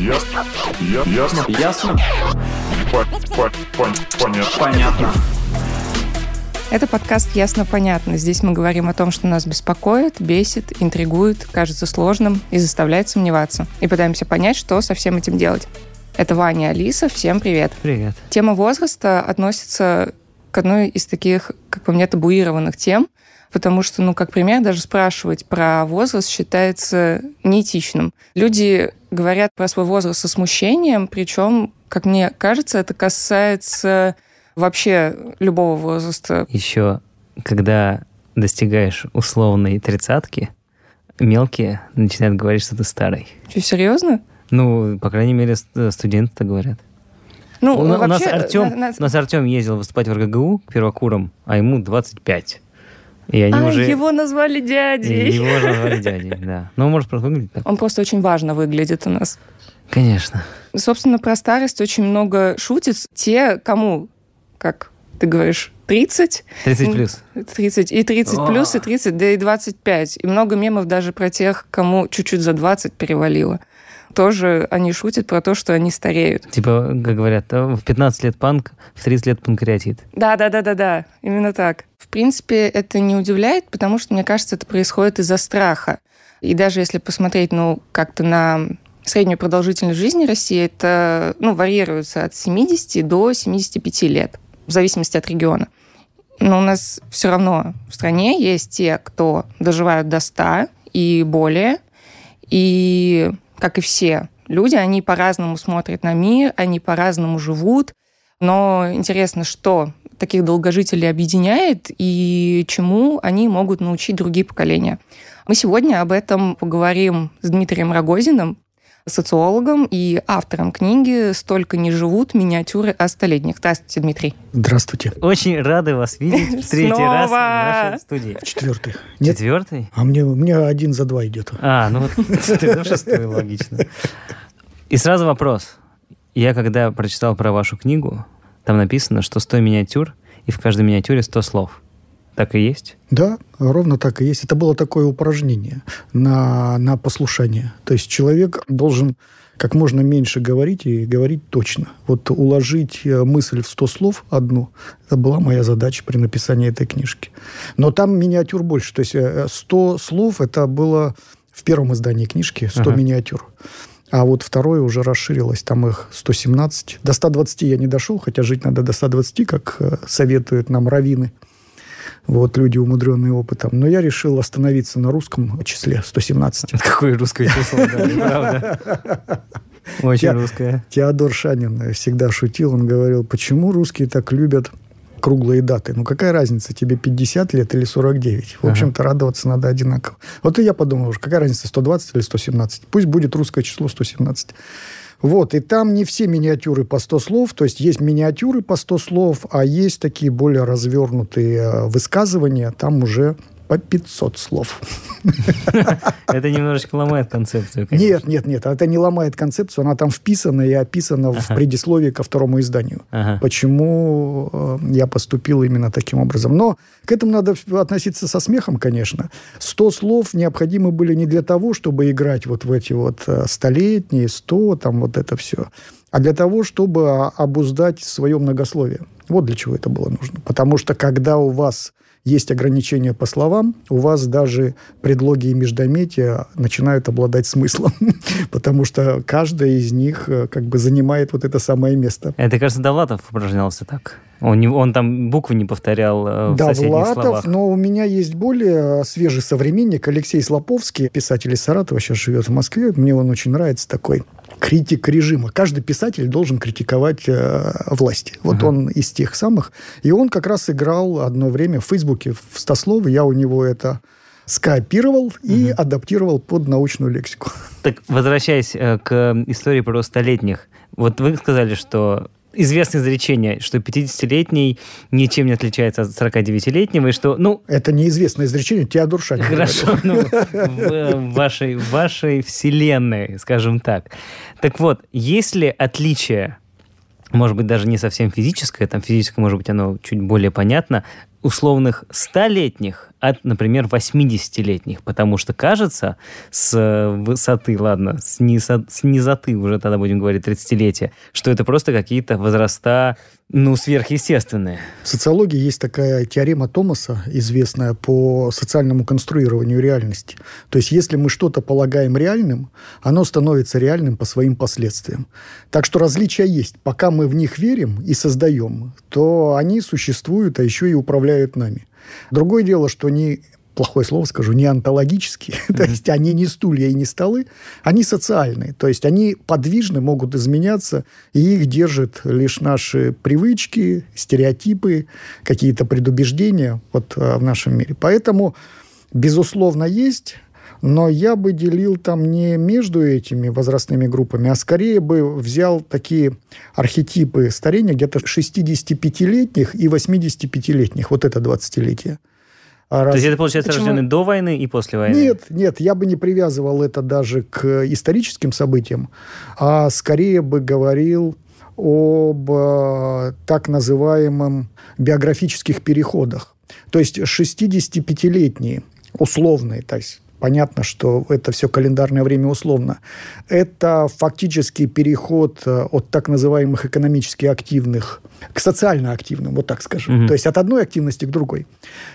Ясно. Ясно. Ясно? По- по- пон- Понятно. Понятно. Это подкаст «Ясно-понятно». Здесь мы говорим о том, что нас беспокоит, бесит, интригует, кажется сложным и заставляет сомневаться. И пытаемся понять, что со всем этим делать. Это Ваня Алиса. Всем привет. Привет. Тема возраста относится к одной из таких, как по мне, табуированных тем, потому что, ну, как пример, даже спрашивать про возраст считается неэтичным. Люди говорят про свой возраст со смущением, причем, как мне кажется, это касается вообще любого возраста. Еще, когда достигаешь условной тридцатки, мелкие начинают говорить, что ты старый. Что, серьезно? Ну, по крайней мере, ст- студенты так говорят. Ну, у, на- у нас вообще, Артем, на- на- у нас Артем ездил выступать в РГГУ первокуром, а ему 25. И они А, уже... его назвали и дядей. Его назвали дядей, да. Ну, может, просто выглядит так. Он просто очень важно выглядит у нас. Конечно. Собственно, про старость очень много шутит. Те, кому, как ты говоришь, 30, 30 плюс. 30 и 30 О. плюс, и 30, да и 25. И много мемов даже про тех, кому чуть-чуть за 20 перевалило. Тоже они шутят про то, что они стареют. Типа, как говорят, а, в 15 лет панк, в 30 лет панкреатит. Да, да, да, да, да, именно так. В принципе, это не удивляет, потому что, мне кажется, это происходит из-за страха. И даже если посмотреть, ну, как-то на среднюю продолжительность жизни России, это, ну, варьируется от 70 до 75 лет, в зависимости от региона. Но у нас все равно в стране есть те, кто доживают до 100 и более. И, как и все люди, они по-разному смотрят на мир, они по-разному живут. Но интересно, что таких долгожителей объединяет и чему они могут научить другие поколения. Мы сегодня об этом поговорим с Дмитрием Рогозиным, социологом и автором книги «Столько не живут. Миниатюры о столетних». Здравствуйте, Дмитрий. Здравствуйте. Очень рады вас видеть в третий Снова. раз в нашей студии. Четвертый. Нет? Четвертый? А мне, мне один за два идет. А, ну вот ты шестой, логично. И сразу вопрос. Я когда прочитал про вашу книгу, там написано, что 100 миниатюр, и в каждой миниатюре 100 слов. Так и есть? Да, ровно так и есть. Это было такое упражнение на, на послушание. То есть человек должен как можно меньше говорить и говорить точно. Вот уложить э, мысль в 100 слов одну, это была моя задача при написании этой книжки. Но там миниатюр больше. То есть э, 100 слов это было в первом издании книжки, 100 Ага. миниатюр. А вот второе уже расширилось, там их 117. До 120 я не дошел, хотя жить надо до 120, как э, советуют нам раввины. Вот люди, умудренные опытом. Но я решил остановиться на русском числе 117. Какое русское число, да, правда. Очень Я- русское. Теодор Шанин всегда шутил, он говорил, почему русские так любят круглые даты. Ну, какая разница, тебе 50 лет или 49? В Ага. общем-то, радоваться надо одинаково. Вот и я подумал уже, какая разница, 120 или 117? Пусть будет русское число 117. Вот, и там не все миниатюры по 100 слов, то есть есть миниатюры по 100 слов, а есть такие более развернутые э, высказывания, там уже по 500 слов. Это немножечко ломает концепцию, конечно. Нет, нет, нет, это не ломает концепцию, она там вписана и описана в предисловии ко второму изданию. Почему э, я поступил именно таким образом. Но к этому надо относиться со смехом, конечно. 100 слов необходимы были не для того, чтобы играть вот в эти вот э, столетние, 100, там вот это все, а для того, чтобы а, обуздать свое многословие. Вот для чего это было нужно. Потому что когда у вас есть ограничения по словам, у вас даже предлоги и междометия начинают обладать смыслом, потому что каждая из них э, как бы занимает вот это самое место. Это, кажется, Довлатов упражнялся так. Он, не- он там буквы не повторял э, в соседних Довлатов, словах. но у меня есть более свежий современник Алексей Слоповский, писатель из Саратова, сейчас живет в Москве. Мне он очень нравится такой критик режима. Каждый писатель должен критиковать э, власть. Вот Ага. он из тех самых. И он как раз играл одно время в Фейсбуке в 100 слов. Я у него это скопировал и адаптировал под научную лексику. Так, возвращаясь э, к истории про столетних. Вот вы сказали, что известное изречение, что 50-летний ничем не отличается от 49-летнего, и что, ну, Это неизвестное изречение Теодор Шанин. Хорошо, ну, в, вашей, в вашей вселенной, скажем так. Так вот, есть ли отличие, может быть, даже не совсем физическое, там физическое, может быть, оно чуть более понятно, условных столетних от, например, 80-летних? Потому что кажется, с высоты, ладно, с, низо, с низоты уже тогда будем говорить 30-летия, что это просто какие-то возраста, ну, сверхъестественные. В социологии есть такая теорема Томаса, известная по социальному конструированию реальности. То есть, если мы что-то полагаем реальным, оно становится реальным по своим последствиям. Так что различия есть. Пока мы в них верим и создаем, то они существуют, а еще и управляют нами. Другое дело, что они плохое слово скажу, не онтологические, mm-hmm. то есть они не стулья и не столы, они социальные, то есть они подвижны, могут изменяться, и их держат лишь наши привычки, стереотипы, какие-то предубеждения вот э, в нашем мире. Поэтому, безусловно, есть но я бы делил там не между этими возрастными группами, а скорее бы взял такие архетипы старения где-то 65-летних и 85-летних. Вот это 20-летие. А раз... То есть это, получается, Почему? рожденный до войны и после войны? Нет, нет, я бы не привязывал это даже к историческим событиям, а скорее бы говорил об э, так называемом биографических переходах. То есть 65-летние условные, то есть понятно, что это все календарное время условно. Это фактически переход э, от так называемых экономически активных к социально активным, вот так скажем. Угу. То есть от одной активности к другой.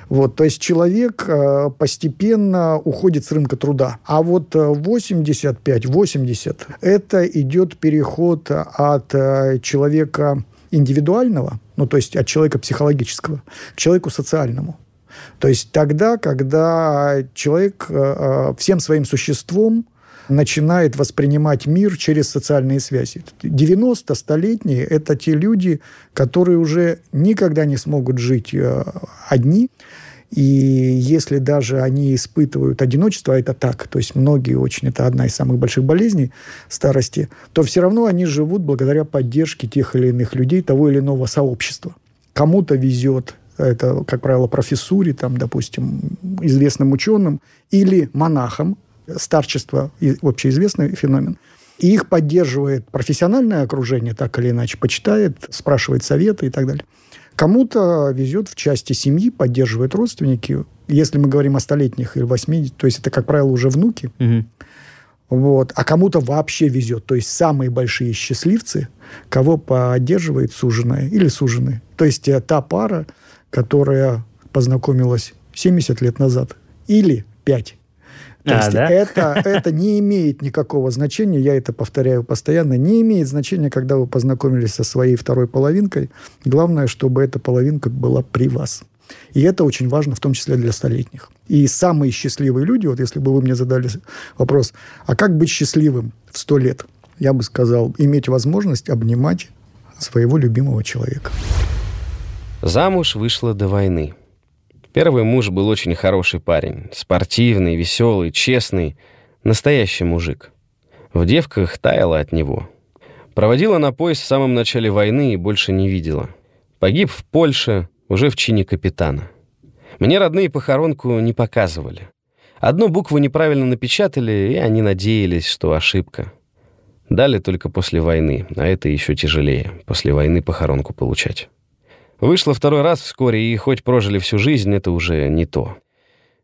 Вот, то есть человек э, постепенно уходит с рынка труда. А вот 85-80 – это идет переход от э, человека индивидуального, ну, то есть от человека психологического, к человеку социальному. То есть тогда, когда человек э, э, всем своим существом начинает воспринимать мир через социальные связи. 90-столетние – это те люди, которые уже никогда не смогут жить э, одни, и если даже они испытывают одиночество, а это так, то есть многие очень, это одна из самых больших болезней старости, то все равно они живут благодаря поддержке тех или иных людей, того или иного сообщества. Кому-то везет, это, как правило, профессуре, там, допустим, известным ученым, или монахам, старчество – общеизвестный феномен. И их поддерживает профессиональное окружение, так или иначе, почитает, спрашивает советы и так далее. Кому-то везет в части семьи, поддерживает родственники. Если мы говорим о столетних или 80, то есть это, как правило, уже внуки. Угу. Вот. А кому-то вообще везет. То есть самые большие счастливцы, кого поддерживает суженая или суженый. То есть э, та пара, которая познакомилась 70 лет назад или 5. То а, есть да? это, это не имеет никакого значения, я это повторяю постоянно, не имеет значения, когда вы познакомились со своей второй половинкой. Главное, чтобы эта половинка была при вас. И это очень важно, в том числе для столетних. И самые счастливые люди, вот если бы вы мне задали вопрос, а как быть счастливым в сто лет? Я бы сказал, иметь возможность обнимать своего любимого человека. Замуж вышла до войны. Первый муж был очень хороший парень. Спортивный, веселый, честный. Настоящий мужик. В девках таяла от него. Проводила на поезд в самом начале войны и больше не видела. Погиб в Польше, уже в чине капитана. Мне родные похоронку не показывали. Одну букву неправильно напечатали, и они надеялись, что ошибка. Дали только после войны, а это еще тяжелее, после войны похоронку получать. Вышла второй раз вскоре, и хоть прожили всю жизнь, это уже не то.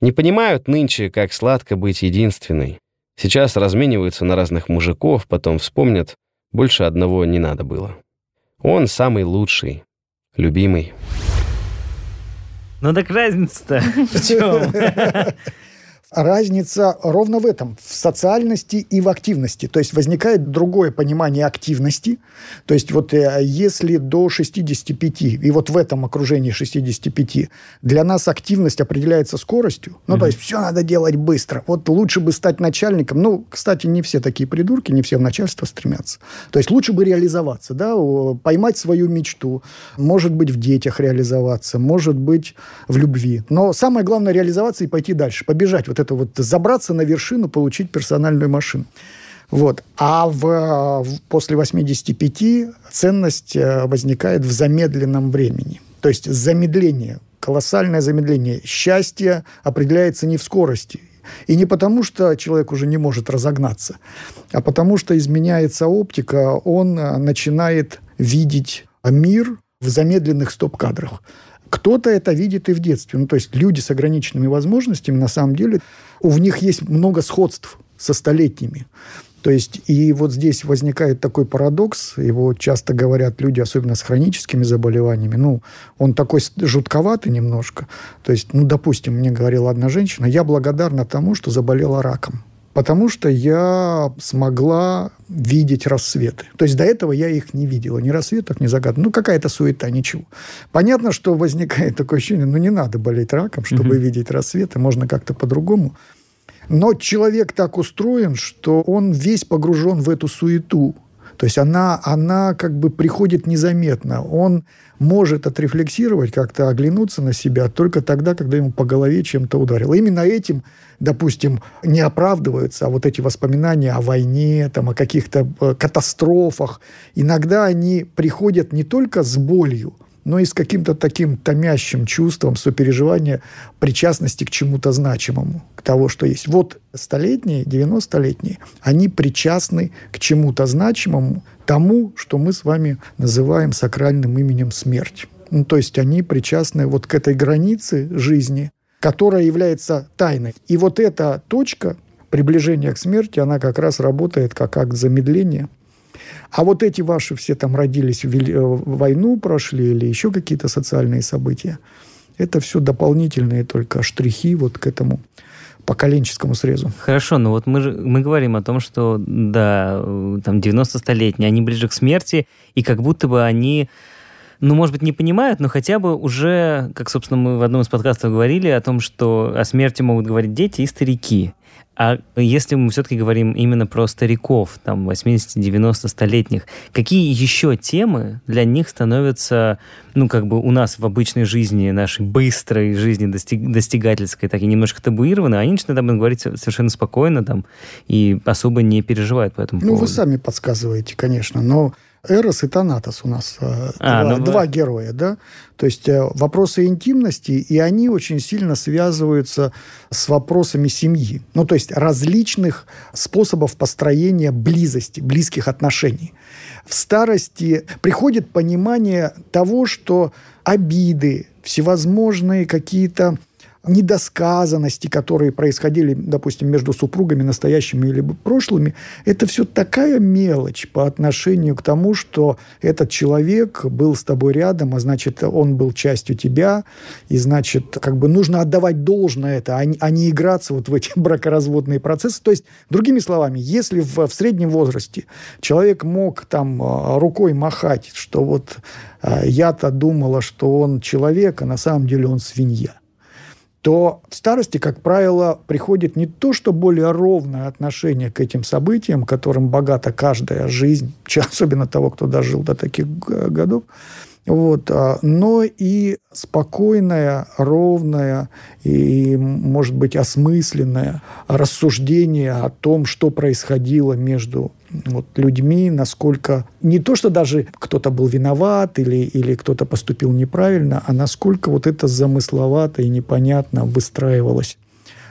Не понимают нынче, как сладко быть единственной. Сейчас размениваются на разных мужиков, потом вспомнят, больше одного не надо было. Он самый лучший, любимый. Ну так разница-то в чем? разница ровно в этом, в социальности и в активности. То есть возникает другое понимание активности. То есть вот э, если до 65, и вот в этом окружении 65, для нас активность определяется скоростью, ну, mm-hmm. то есть все надо делать быстро. Вот лучше бы стать начальником. Ну, кстати, не все такие придурки, не все в начальство стремятся. То есть лучше бы реализоваться, да, поймать свою мечту. Может быть, в детях реализоваться, может быть, в любви. Но самое главное реализоваться и пойти дальше, побежать. Вот это вот забраться на вершину, получить персональную машину. Вот. А в, после 85 ценность э, возникает в замедленном времени. То есть замедление, колоссальное замедление. Счастье определяется не в скорости. И не потому, что человек уже не может разогнаться, а потому что изменяется оптика, он э, начинает видеть мир в замедленных стоп-кадрах. Кто-то это видит и в детстве. Ну, то есть люди с ограниченными возможностями, на самом деле, у них есть много сходств со столетними. То есть, и вот здесь возникает такой парадокс, его часто говорят люди, особенно с хроническими заболеваниями, ну, он такой жутковатый немножко. То есть, ну, допустим, мне говорила одна женщина, я благодарна тому, что заболела раком. Потому что я смогла видеть рассветы. То есть до этого я их не видела. Ни рассветов, ни загадок. Ну, какая-то суета, ничего. Понятно, что возникает такое ощущение, ну, не надо болеть раком, чтобы mm-hmm. видеть рассветы. Можно как-то по-другому. Но человек так устроен, что он весь погружен в эту суету. То есть она, она как бы приходит незаметно. Он может отрефлексировать, как-то оглянуться на себя только тогда, когда ему по голове чем-то ударило. Именно этим, допустим, не оправдываются а вот эти воспоминания о войне, там, о каких-то э, катастрофах. Иногда они приходят не только с болью, но и с каким-то таким томящим чувством сопереживания, причастности к чему-то значимому, к того, что есть. Вот столетние, 90-летние, они причастны к чему-то значимому, тому, что мы с вами называем сакральным именем смерть. Ну, то есть они причастны вот к этой границе жизни, которая является тайной. И вот эта точка приближения к смерти, она как раз работает как акт замедления – а вот эти ваши все там родились, в э, войну прошли или еще какие-то социальные события, это все дополнительные только штрихи вот к этому поколенческому срезу. Хорошо, но вот мы мы говорим о том, что да, там 90-столетние, они ближе к смерти, и как будто бы они ну, может быть, не понимают, но хотя бы уже, как, собственно, мы в одном из подкастов говорили о том, что о смерти могут говорить дети и старики. А если мы все-таки говорим именно про стариков, там, 80-90 столетних, какие еще темы для них становятся, ну, как бы у нас в обычной жизни, нашей быстрой жизни достиг, достигательской, так и немножко табуированы, они начинают об этом говорить совершенно спокойно там и особо не переживают по этому ну, поводу. Ну, вы сами подсказываете, конечно, но Эрос и Танатос у нас э, а, два, ну, два героя, да? То есть э, вопросы интимности, и они очень сильно связываются с вопросами семьи. Ну, то есть различных способов построения близости, близких отношений. В старости приходит понимание того, что обиды, всевозможные какие-то недосказанности, которые происходили, допустим, между супругами настоящими или прошлыми, это все такая мелочь по отношению к тому, что этот человек был с тобой рядом, а значит, он был частью тебя, и значит, как бы нужно отдавать должное это, а не, а играться вот в эти бракоразводные процессы. То есть, другими словами, если в, в среднем возрасте человек мог там а, рукой махать, что вот а, я-то думала, что он человек, а на самом деле он свинья, то в старости, как правило, приходит не то, что более ровное отношение к этим событиям, которым богата каждая жизнь, особенно того, кто дожил до таких годов, вот, а, но и спокойное, ровное и, может быть, осмысленное рассуждение о том, что происходило между вот, людьми, насколько не то, что даже кто-то был виноват или, или кто-то поступил неправильно, а насколько вот это замысловато и непонятно выстраивалось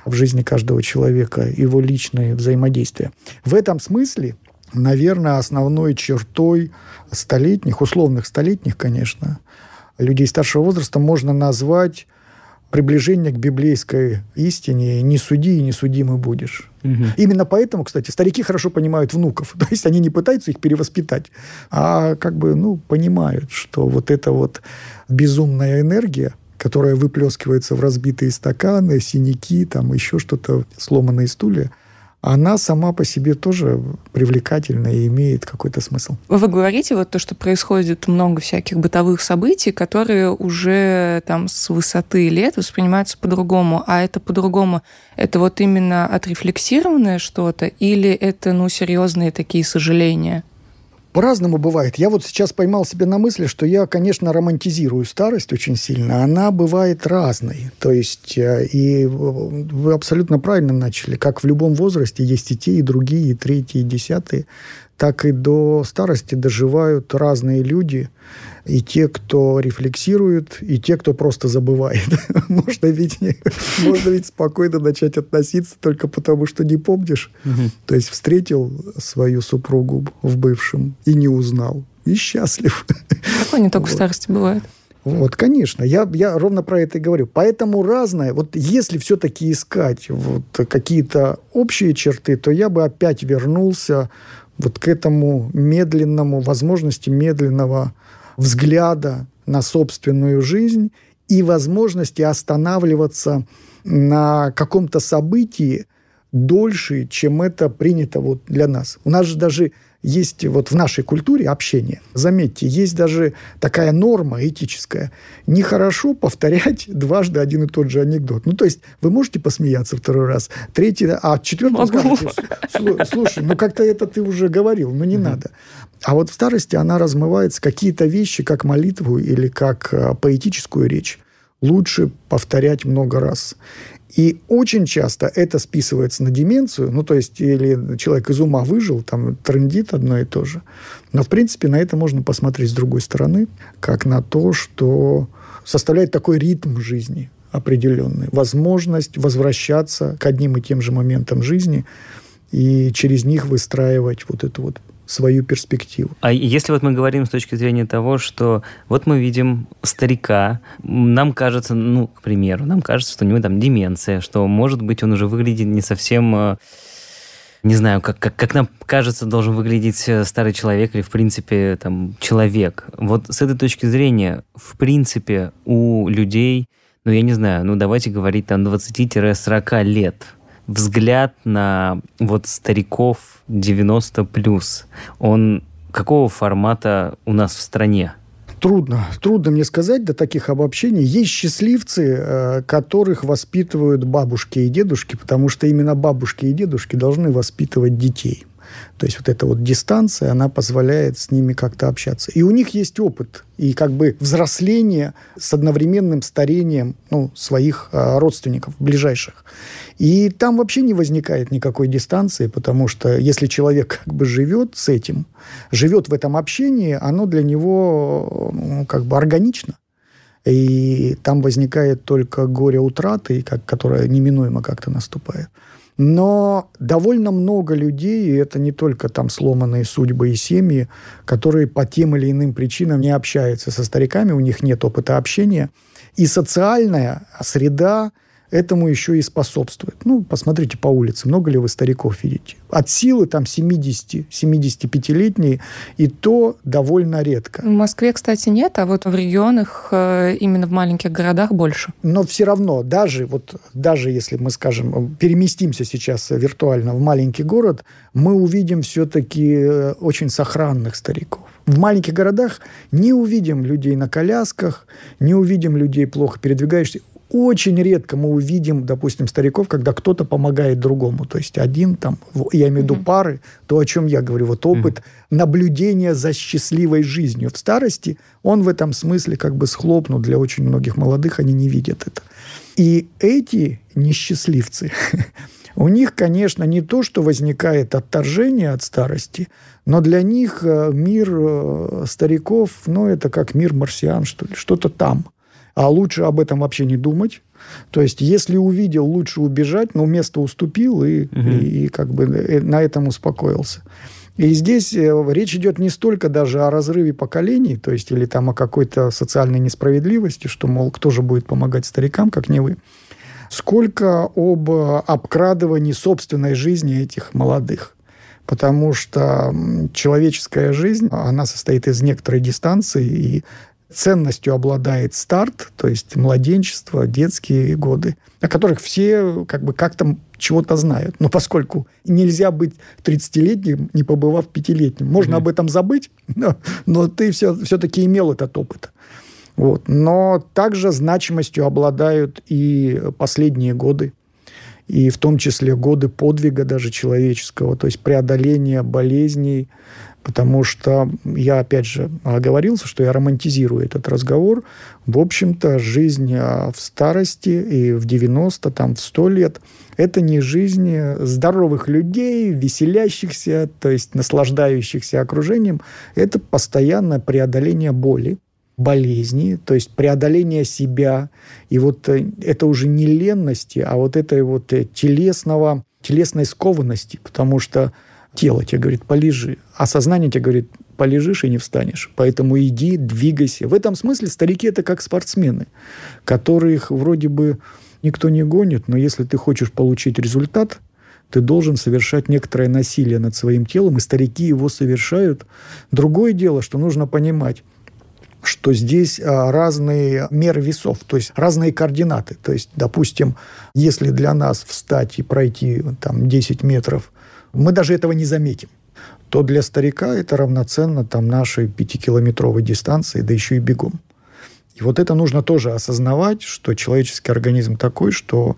в жизни каждого человека, его личное взаимодействие. В этом смысле наверное, основной чертой столетних, условных столетних, конечно, людей старшего возраста можно назвать приближение к библейской истине «не суди и не судимый будешь». Угу. Именно поэтому, кстати, старики хорошо понимают внуков. То есть они не пытаются их перевоспитать, а как бы, ну, понимают, что вот эта вот безумная энергия, которая выплескивается в разбитые стаканы, синяки, там еще что-то, сломанные стулья, она сама по себе тоже привлекательна и имеет какой-то смысл. Вы говорите вот то, что происходит много всяких бытовых событий, которые уже там с высоты лет воспринимаются по-другому, а это по-другому, это вот именно отрефлексированное что-то или это, ну, серьезные такие сожаления? По-разному бывает. Я вот сейчас поймал себя на мысли, что я, конечно, романтизирую старость очень сильно. Она бывает разной. То есть, э, и вы абсолютно правильно начали. Как в любом возрасте есть и те, и другие, и третьи, и десятые так и до старости доживают разные люди. И те, кто рефлексирует, и те, кто просто забывает. можно, ведь, можно ведь спокойно начать относиться только потому, что не помнишь. То есть встретил свою супругу в бывшем и не узнал. И счастлив. Какой не только в старости бывает? Вот, конечно, я, я ровно про это и говорю. Поэтому разное. Вот если все-таки искать вот какие-то общие черты, то я бы опять вернулся вот к этому медленному, возможности медленного взгляда на собственную жизнь и возможности останавливаться на каком-то событии дольше, чем это принято вот для нас. У нас же даже есть вот в нашей культуре общение. Заметьте, есть даже такая норма этическая. Нехорошо повторять дважды один и тот же анекдот. Ну, то есть вы можете посмеяться второй раз, третий, а четвертый скажете, слушай, ну как-то это ты уже говорил, ну не mm надо. А вот в старости она размывается какие-то вещи, как молитву или как э, поэтическую речь лучше повторять много раз. И очень часто это списывается на деменцию, ну, то есть, или человек из ума выжил, там, трендит одно и то же. Но, в принципе, на это можно посмотреть с другой стороны, как на то, что составляет такой ритм жизни определенный, возможность возвращаться к одним и тем же моментам жизни и через них выстраивать вот эту вот свою перспективу. А если вот мы говорим с точки зрения того, что вот мы видим старика, нам кажется, ну, к примеру, нам кажется, что у него там деменция, что, может быть, он уже выглядит не совсем э, не знаю, как, как, как нам кажется, должен выглядеть э, старый человек или, в принципе, там, человек. Вот с этой точки зрения, в принципе, у людей, ну, я не знаю, ну, давайте говорить там 20-40 лет, взгляд на вот стариков 90 плюс, он какого формата у нас в стране? Трудно, трудно мне сказать до таких обобщений. Есть счастливцы, э, которых воспитывают бабушки и дедушки, потому что именно бабушки и дедушки должны воспитывать детей. То есть вот эта вот дистанция, она позволяет с ними как-то общаться. И у них есть опыт и как бы взросление с одновременным старением ну, своих э, родственников ближайших. И там вообще не возникает никакой дистанции, потому что если человек как бы живет с этим, живет в этом общении, оно для него ну, как бы органично. И там возникает только горе утраты, как, которое неминуемо как-то наступает. Но довольно много людей, и это не только там сломанные судьбы и семьи, которые по тем или иным причинам не общаются со стариками, у них нет опыта общения. И социальная среда этому еще и способствует. Ну, посмотрите по улице, много ли вы стариков видите. От силы там 70-75-летние, и то довольно редко. В Москве, кстати, нет, а вот в регионах, э, именно в маленьких городах больше. Но все равно, даже, вот, даже если мы, скажем, переместимся сейчас виртуально в маленький город, мы увидим все-таки э, очень сохранных стариков. В маленьких городах не увидим людей на колясках, не увидим людей плохо передвигающихся. Очень редко мы увидим, допустим, стариков, когда кто-то помогает другому. То есть один там, я имею в виду mm-hmm. пары, то, о чем я говорю, вот опыт mm-hmm. наблюдения за счастливой жизнью. В старости он в этом смысле как бы схлопнут. Для очень многих молодых они не видят это. И эти несчастливцы, у них, конечно, не то, что возникает отторжение от старости, но для них э, мир э, стариков, ну, это как мир марсиан, что ли, что-то там – а лучше об этом вообще не думать. То есть, если увидел, лучше убежать, но место уступил и, угу. и, и как бы э, на этом успокоился. И здесь э, речь идет не столько даже о разрыве поколений, то есть или там о какой-то социальной несправедливости, что, мол, кто же будет помогать старикам, как не вы, сколько об обкрадывании собственной жизни этих молодых. Потому что человеческая жизнь, она состоит из некоторой дистанции, и ценностью обладает старт, то есть младенчество, детские годы, о которых все как бы как-то чего-то знают. Но поскольку нельзя быть 30-летним, не побывав пятилетним. Можно mm-hmm. об этом забыть, но, но ты все, все-таки имел этот опыт. Вот. Но также значимостью обладают и последние годы, и в том числе годы подвига даже человеческого, то есть преодоления болезней, Потому что я, опять же, оговорился, что я романтизирую этот разговор. В общем-то, жизнь а, в старости и в 90, там, в 100 лет – это не жизнь здоровых людей, веселящихся, то есть наслаждающихся окружением. Это постоянное преодоление боли, болезни, то есть преодоление себя. И вот э, это уже не ленности, а вот этой вот э, телесного, телесной скованности, потому что Тело тебе говорит, полежи. А сознание тебе говорит, полежишь и не встанешь. Поэтому иди, двигайся. В этом смысле старики это как спортсмены, которых вроде бы никто не гонит, но если ты хочешь получить результат, ты должен совершать некоторое насилие над своим телом, и старики его совершают. Другое дело, что нужно понимать, что здесь а, разные меры весов, то есть разные координаты. То есть, допустим, если для нас встать и пройти там 10 метров, мы даже этого не заметим то для старика это равноценно там, нашей пятикилометровой дистанции, да еще и бегом. И вот это нужно тоже осознавать, что человеческий организм такой, что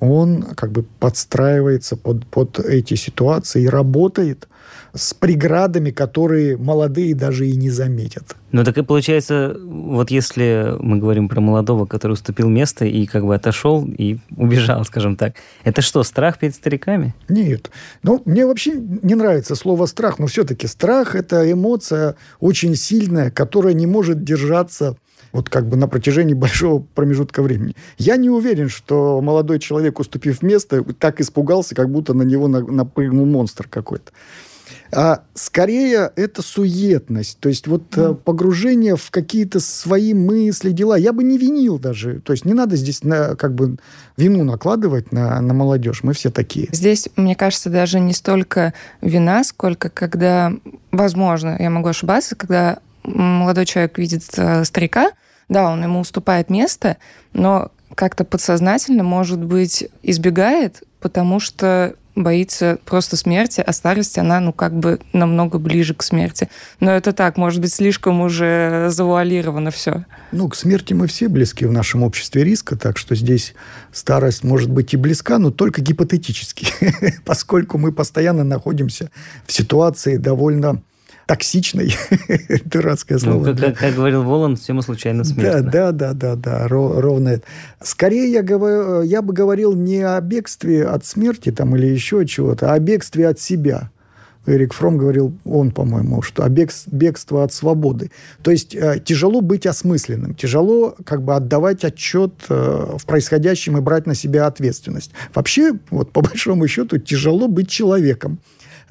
он как бы подстраивается под, под эти ситуации и работает с преградами, которые молодые даже и не заметят. Ну так и получается, вот если мы говорим про молодого, который уступил место и как бы отошел и убежал, скажем так, это что, страх перед стариками? Нет. Ну, мне вообще не нравится слово страх, но все-таки страх – это эмоция очень сильная, которая не может держаться вот как бы на протяжении большого промежутка времени. Я не уверен, что молодой человек, уступив место, так испугался, как будто на него напрыгнул монстр какой-то. А скорее это суетность, то есть вот mm. погружение в какие-то свои мысли, дела. Я бы не винил даже, то есть не надо здесь на, как бы вину накладывать на, на молодежь, мы все такие. Здесь, мне кажется, даже не столько вина, сколько когда, возможно, я могу ошибаться, когда молодой человек видит э, старика, да, он ему уступает место, но как-то подсознательно, может быть, избегает, потому что боится просто смерти, а старость, она, ну, как бы намного ближе к смерти. Но это так, может быть, слишком уже завуалировано все. Ну, к смерти мы все близки в нашем обществе риска, так что здесь старость может быть и близка, но только гипотетически, поскольку мы постоянно находимся в ситуации довольно токсичной, дурацкое слово. Ну, как, как, как говорил Волан, все мы случайно смертны. Да, да, да, да, да, ровно это. Скорее я, говорю, я бы говорил не о бегстве от смерти там, или еще чего-то, а о бегстве от себя. Эрик Фром говорил, он, по-моему, что о бег, бегство от свободы. То есть э, тяжело быть осмысленным, тяжело как бы отдавать отчет э, в происходящем и брать на себя ответственность. Вообще, вот по большому счету, тяжело быть человеком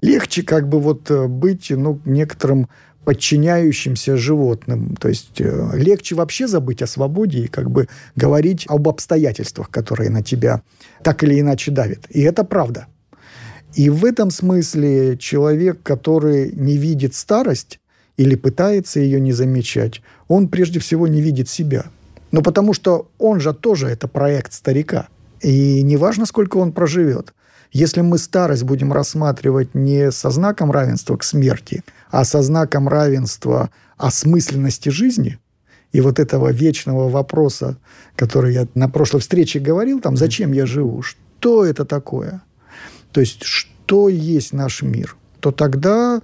легче как бы вот э, быть, ну, некоторым подчиняющимся животным. То есть э, легче вообще забыть о свободе и как бы говорить об обстоятельствах, которые на тебя так или иначе давят. И это правда. И в этом смысле человек, который не видит старость или пытается ее не замечать, он прежде всего не видит себя. Но потому что он же тоже это проект старика. И неважно, сколько он проживет – если мы старость будем рассматривать не со знаком равенства к смерти, а со знаком равенства осмысленности жизни, и вот этого вечного вопроса, который я на прошлой встрече говорил, там, зачем я живу, что это такое, то есть что есть наш мир, то тогда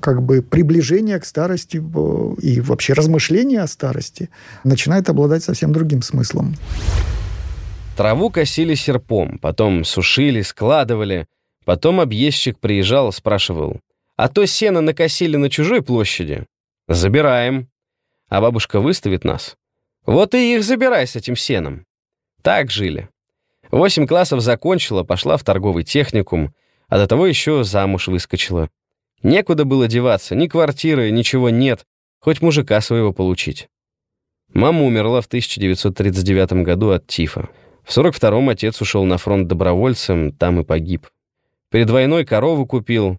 как бы приближение к старости э, и вообще размышление о старости начинает обладать совсем другим смыслом. Траву косили серпом, потом сушили, складывали. Потом объездчик приезжал, спрашивал, «А то сено накосили на чужой площади? Забираем. А бабушка выставит нас. Вот и их забирай с этим сеном». Так жили. Восемь классов закончила, пошла в торговый техникум, а до того еще замуж выскочила. Некуда было деваться, ни квартиры, ничего нет, хоть мужика своего получить. Мама умерла в 1939 году от тифа. В 42-м отец ушел на фронт добровольцем, там и погиб. Перед войной корову купил.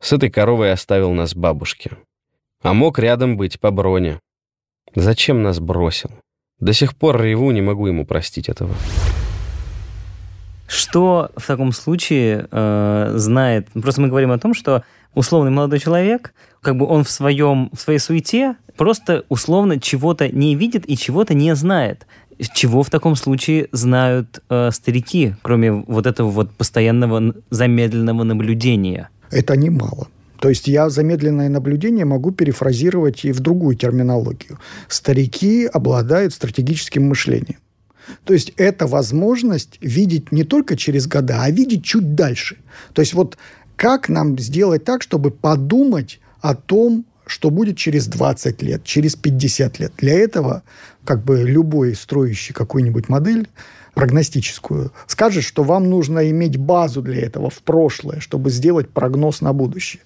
С этой коровой оставил нас бабушке. А мог рядом быть по броне. Зачем нас бросил? До сих пор реву, не могу ему простить этого. Что в таком случае э, знает? Просто мы говорим о том, что условный молодой человек, как бы он в своем в своей суете просто условно чего-то не видит и чего-то не знает. Чего в таком случае знают э, старики, кроме вот этого вот постоянного замедленного наблюдения? Это немало. То есть я замедленное наблюдение могу перефразировать и в другую терминологию. Старики обладают стратегическим мышлением. То есть это возможность видеть не только через года, а видеть чуть дальше. То есть вот как нам сделать так, чтобы подумать о том, что будет через 20 лет, через 50 лет. Для этого как бы любой строящий какую-нибудь модель прогностическую, скажет, что вам нужно иметь базу для этого в прошлое, чтобы сделать прогноз на будущее.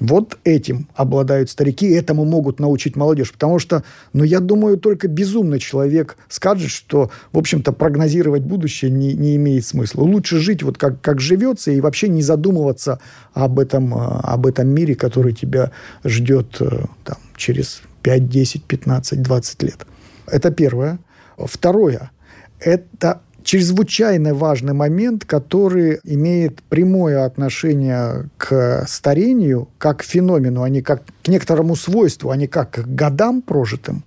Вот этим обладают старики, этому могут научить молодежь. Потому что, ну, я думаю, только безумный человек скажет, что, в общем-то, прогнозировать будущее не, не имеет смысла. Лучше жить вот как, как живется и вообще не задумываться об этом, об этом мире, который тебя ждет э, там, через 5, 10, 15, 20 лет. Это первое. Второе. Это чрезвычайно важный момент, который имеет прямое отношение к старению, как к феномену, а не как к некоторому свойству, а не как к годам прожитым.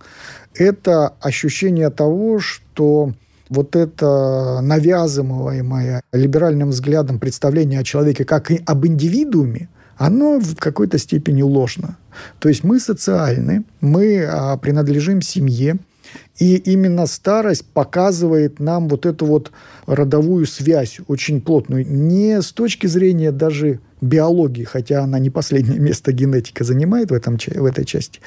Это ощущение того, что вот это навязываемое либеральным взглядом представление о человеке как и об индивидууме, оно в какой-то степени ложно. То есть мы социальны, мы а, принадлежим семье, и именно старость показывает нам вот эту вот родовую связь очень плотную. Не с точки зрения даже биологии, хотя она не последнее место генетика занимает в, этом, в этой части,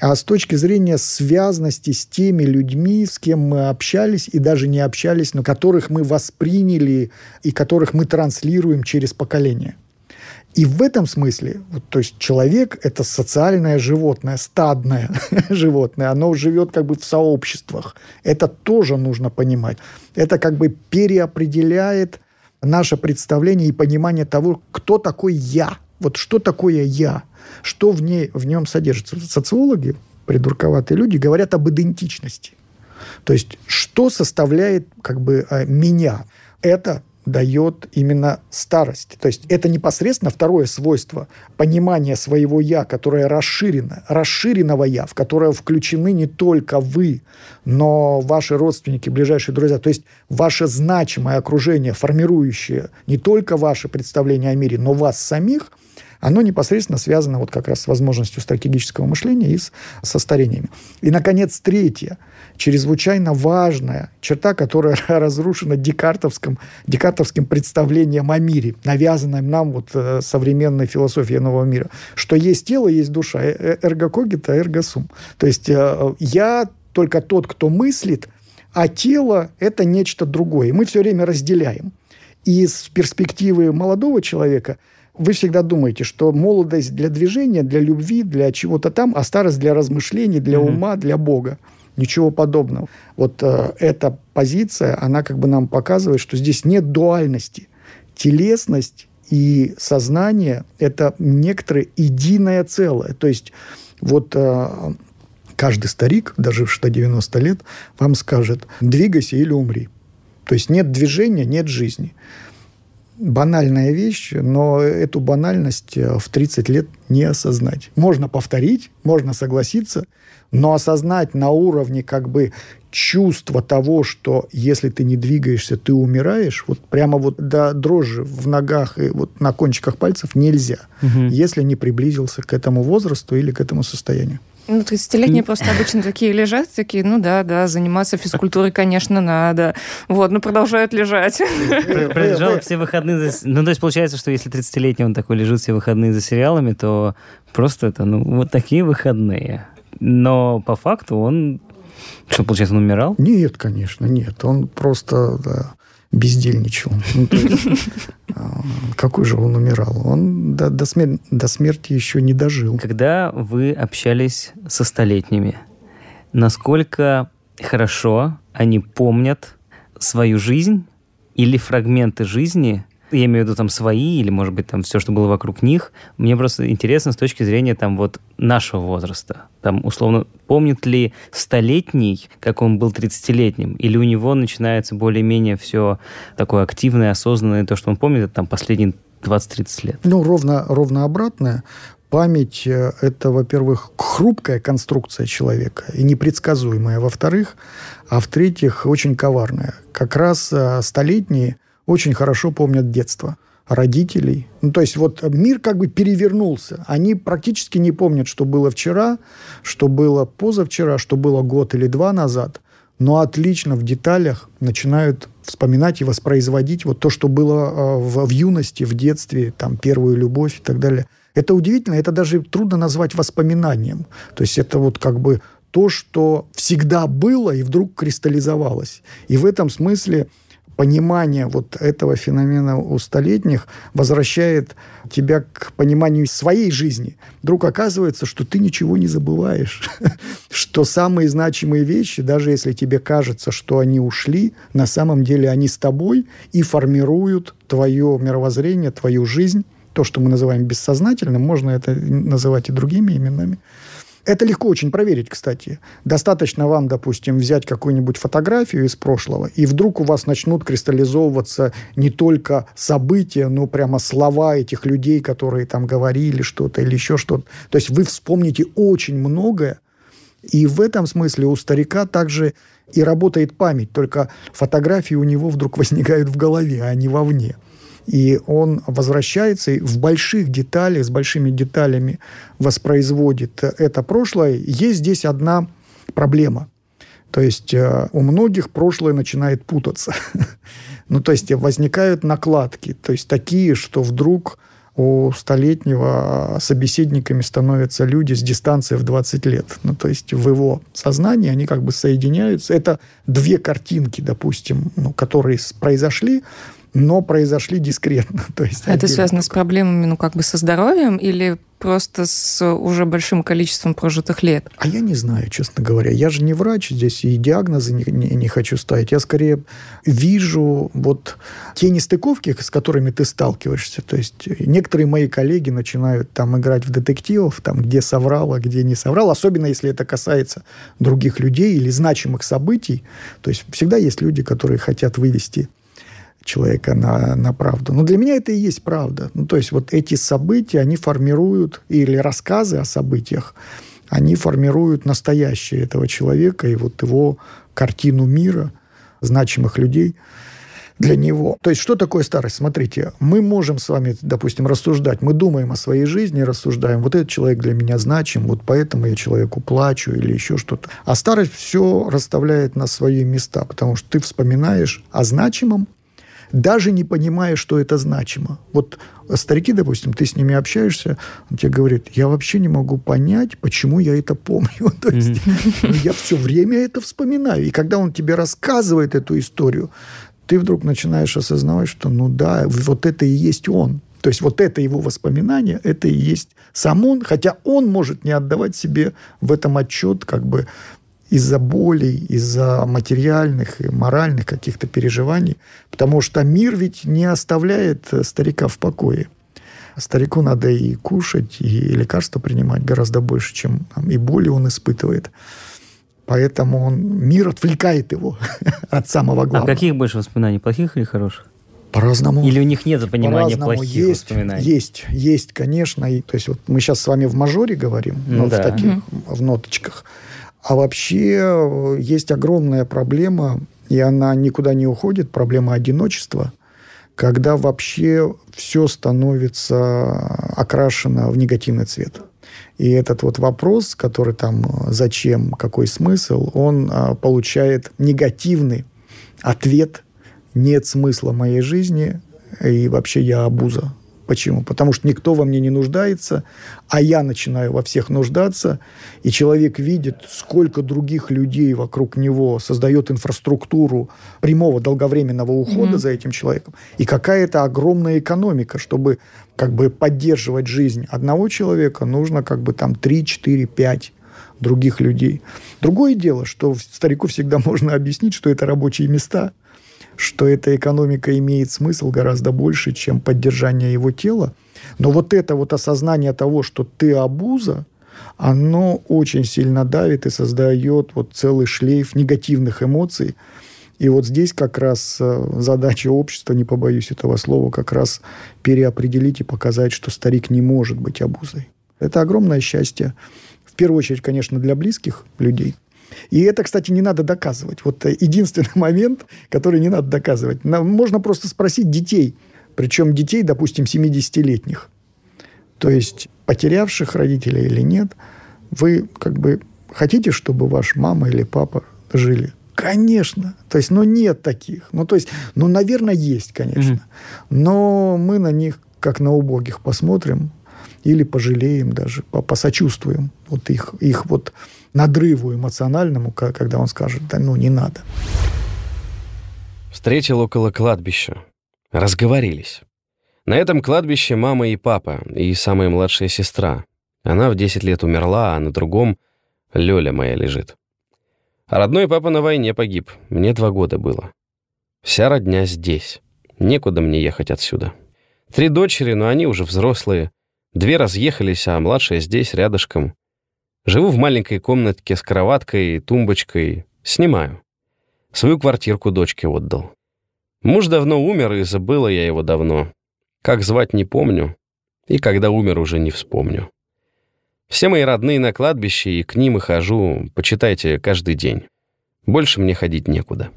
а с точки зрения связности с теми людьми, с кем мы общались и даже не общались, но которых мы восприняли и которых мы транслируем через поколение. И в этом смысле, вот, то есть человек – это социальное животное, стадное животное, оно живет как бы в сообществах. Это тоже нужно понимать. Это как бы переопределяет наше представление и понимание того, кто такой я. Вот что такое я, что в, ней, в нем содержится. Социологи, придурковатые люди, говорят об идентичности. То есть, что составляет как бы э, меня? Это дает именно старость. То есть это непосредственно второе свойство понимания своего «я», которое расширено, расширенного «я», в которое включены не только вы, но ваши родственники, ближайшие друзья. То есть ваше значимое окружение, формирующее не только ваше представление о мире, но вас самих – оно непосредственно связано вот как раз с возможностью стратегического мышления и с, со старениями. И, наконец, третье, чрезвычайно важная черта, которая разрушена декартовским, декартовским представлением о мире, навязанным нам вот э, современной философией нового мира, что есть тело, есть душа, э, э, эрго когита, эрго сум. То есть я только тот, кто мыслит, а тело – это нечто другое. Мы все время разделяем. И с перспективы молодого человека – вы всегда думаете, что молодость для движения, для любви, для чего-то там, а старость для размышлений, для ума, для Бога. Ничего подобного. Вот э, эта позиция, она как бы нам показывает, что здесь нет дуальности. Телесность и сознание – это некоторое единое целое. То есть вот э, каждый старик, даже в 190 лет, вам скажет «двигайся или умри». То есть нет движения, нет жизни банальная вещь, но эту банальность э, в 30 лет не осознать. Можно повторить, можно согласиться, но осознать на уровне как бы чувства того, что если ты не двигаешься, ты умираешь, вот прямо вот до дрожи в ногах и вот на кончиках пальцев нельзя, угу. если не приблизился к этому возрасту или к этому состоянию. Ну, 30-летние просто обычно такие лежат, такие, ну да, да, заниматься физкультурой, конечно, надо. Вот, но продолжают лежать. Пролежал все выходные. Ну, то есть получается, что если 30-летний он такой лежит все выходные за сериалами, то просто это, ну, вот такие выходные. Но по факту он что, получается, он умирал? Нет, конечно, нет. Он просто да, бездельничал. Ну, а, какой же он умирал? Он до, до, смер до смерти еще не дожил. Когда вы общались со столетними, насколько хорошо они помнят свою жизнь или фрагменты жизни, я имею в виду там свои или, может быть, там все, что было вокруг них. Мне просто интересно с точки зрения там вот нашего возраста. Там, условно, помнит ли столетний, как он был 30-летним, или у него начинается более-менее все такое активное, осознанное, то, что он помнит, это там последние 20-30 лет? Ну, ровно, ровно обратное. Память э, – это, во-первых, хрупкая конструкция человека и непредсказуемая. Во-вторых, а в-третьих, очень коварная. Как раз э, столетние – очень хорошо помнят детство родителей. Ну, то есть вот мир как бы перевернулся. Они практически не помнят, что было вчера, что было позавчера, что было год или два назад, но отлично в деталях начинают вспоминать и воспроизводить вот то, что было э, в, в юности, в детстве, там, первую любовь и так далее. Это удивительно, это даже трудно назвать воспоминанием. То есть это вот как бы то, что всегда было и вдруг кристаллизовалось. И в этом смысле понимание вот этого феномена у столетних возвращает тебя к пониманию своей жизни. Вдруг оказывается, что ты ничего не забываешь, что самые значимые вещи, даже если тебе кажется, что они ушли, на самом деле они с тобой и формируют твое мировоззрение, твою жизнь. То, что мы называем бессознательным, можно это называть и другими именами. Это легко очень проверить, кстати. Достаточно вам, допустим, взять какую-нибудь фотографию из прошлого, и вдруг у вас начнут кристаллизовываться не только события, но прямо слова этих людей, которые там говорили что-то или еще что-то. То есть вы вспомните очень многое, и в этом смысле у старика также и работает память, только фотографии у него вдруг возникают в голове, а не вовне и он возвращается и в больших деталях, с большими деталями воспроизводит это прошлое. Есть здесь одна проблема. То есть э, у многих прошлое начинает путаться. ну, то есть возникают накладки, то есть такие, что вдруг у столетнего собеседниками становятся люди с дистанцией в 20 лет. Ну, то есть в его сознании они как бы соединяются. Это две картинки, допустим, ну, которые произошли, но произошли дискретно. То есть Это отдельно. связано с проблемами, ну, как бы со здоровьем или просто с уже большим количеством прожитых лет? А я не знаю, честно говоря. Я же не врач здесь, и диагнозы не, не, не хочу ставить. Я скорее вижу вот те нестыковки, с которыми ты сталкиваешься. То есть некоторые мои коллеги начинают там играть в детективов, там, где соврал, а где не соврал. Особенно, если это касается других людей или значимых событий. То есть всегда есть люди, которые хотят вывести человека на, на правду. Но для меня это и есть правда. Ну, то есть вот эти события, они формируют, или рассказы о событиях, они формируют настоящее этого человека и вот его картину мира, значимых людей для него. То есть, что такое старость? Смотрите, мы можем с вами, допустим, рассуждать. Мы думаем о своей жизни, рассуждаем. Вот этот человек для меня значим, вот поэтому я человеку плачу или еще что-то. А старость все расставляет на свои места, потому что ты вспоминаешь о значимом, даже не понимая, что это значимо. Вот старики, допустим, ты с ними общаешься, он тебе говорит, я вообще не могу понять, почему я это помню. То есть ну, я все время это вспоминаю. И когда он тебе рассказывает эту историю, ты вдруг начинаешь осознавать, что ну да, вот это и есть он. То есть вот это его воспоминание, это и есть сам он, хотя он может не отдавать себе в этом отчет, как бы из-за болей, из-за материальных и моральных каких-то переживаний, потому что мир ведь не оставляет старика в покое. Старику надо и кушать, и лекарства принимать гораздо больше, чем там, и боли он испытывает. Поэтому он, мир отвлекает его от самого главного. А каких больше воспоминаний, плохих или хороших? По-разному. Или у них нет понимания плохих есть, воспоминаний? Есть, есть, конечно. И, то есть вот мы сейчас с вами в мажоре говорим, ну, ну да. в таких, угу. в ноточках. А вообще э, есть огромная проблема, и она никуда не уходит, проблема одиночества, когда вообще все становится окрашено в негативный цвет. И этот вот вопрос, который там э, зачем, какой смысл, он а, получает негативный ответ. Нет смысла моей жизни, и вообще я абуза. Почему? Потому что никто во мне не нуждается, а я начинаю во всех нуждаться, и человек видит, сколько других людей вокруг него создает инфраструктуру прямого долговременного ухода mm-hmm. за этим человеком, и какая-то огромная экономика, чтобы как бы поддерживать жизнь одного человека, нужно как бы там 3, 4, 5 других людей. Другое дело, что старику всегда можно объяснить, что это рабочие места – что эта экономика имеет смысл гораздо больше, чем поддержание его тела. Но вот это вот осознание того, что ты абуза, оно очень сильно давит и создает вот целый шлейф негативных эмоций. И вот здесь как раз э, задача общества, не побоюсь этого слова, как раз переопределить и показать, что старик не может быть обузой. Это огромное счастье. В первую очередь, конечно, для близких людей – и это, кстати, не надо доказывать. Вот э, единственный момент, который не надо доказывать. Можно просто спросить детей, причем детей, допустим, 70-летних. То есть потерявших родителей или нет, вы как бы хотите, чтобы ваш мама или папа жили? Конечно. То есть, ну, нет таких. Ну, то есть, ну, наверное, есть, конечно. Mm-hmm. Но мы на них, как на убогих, посмотрим или пожалеем даже, посочувствуем вот их, их вот надрыву эмоциональному, когда он скажет, да ну не надо. Встретил около кладбища. Разговорились. На этом кладбище мама и папа, и самая младшая сестра. Она в 10 лет умерла, а на другом Лёля моя лежит. А родной папа на войне погиб. Мне два года было. Вся родня здесь. Некуда мне ехать отсюда. Три дочери, но они уже взрослые. Две разъехались, а младшая здесь, рядышком. Живу в маленькой комнатке с кроваткой и тумбочкой. Снимаю. Свою квартирку дочке отдал. Муж давно умер, и забыла я его давно. Как звать не помню, и когда умер уже не вспомню. Все мои родные на кладбище, и к ним и хожу, почитайте, каждый день. Больше мне ходить некуда.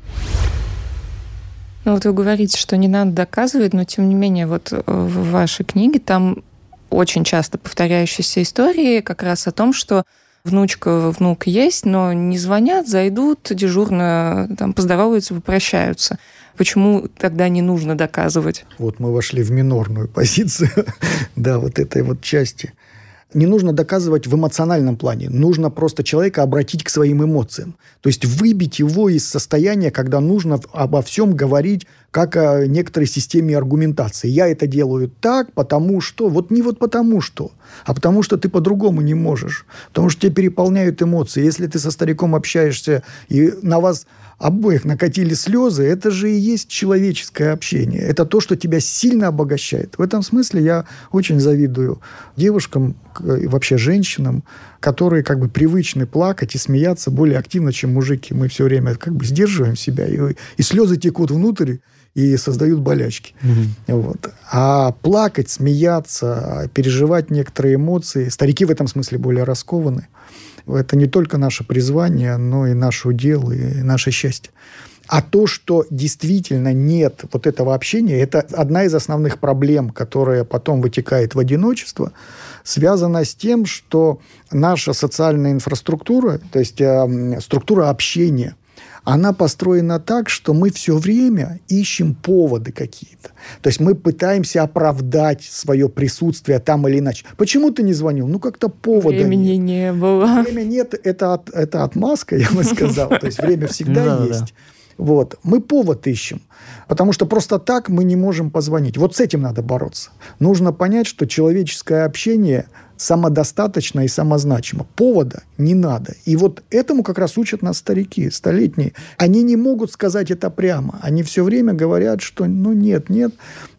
Ну вот вы говорите, что не надо доказывать, но тем не менее вот э, в вашей книге там очень часто повторяющиеся истории как раз о том, что внучка, внук есть, но не звонят, зайдут дежурно, там, поздороваются, попрощаются. Почему тогда не нужно доказывать? Вот мы вошли в минорную позицию, да, вот этой вот части не нужно доказывать в эмоциональном плане. Нужно просто человека обратить к своим эмоциям. То есть выбить его из состояния, когда нужно обо всем говорить как о некоторой системе аргументации. Я это делаю так, потому что... Вот не вот потому что, а потому что ты по-другому не можешь. Потому что тебя переполняют эмоции. Если ты со стариком общаешься, и на вас обоих накатили слезы, это же и есть человеческое общение. Это то, что тебя сильно обогащает. В этом смысле я очень завидую девушкам и вообще женщинам, которые как бы привычны плакать и смеяться более активно, чем мужики. Мы все время как бы сдерживаем себя, и, и слезы текут внутрь, и создают болячки. Угу. Вот. А плакать, смеяться, переживать некоторые эмоции, старики в этом смысле более раскованы. Это не только наше призвание, но и наше удел, и наше счастье. А то, что действительно нет вот этого общения, это одна из основных проблем, которая потом вытекает в одиночество, связана с тем, что наша социальная инфраструктура, то есть э, структура общения, она построена так, что мы все время ищем поводы какие-то. То есть мы пытаемся оправдать свое присутствие там или иначе. Почему ты не звонил? Ну, как-то повода Времени нет. не было. Время нет, это, от, это отмазка, я бы сказал. То есть время всегда есть. Вот. Мы повод ищем. Потому что просто так мы не можем позвонить. Вот с этим надо бороться. Нужно понять, что человеческое общение самодостаточно и самозначимо. Повода не надо. И вот этому как раз учат нас старики, столетние. Они не могут сказать это прямо. Они все время говорят, что ну нет, нет.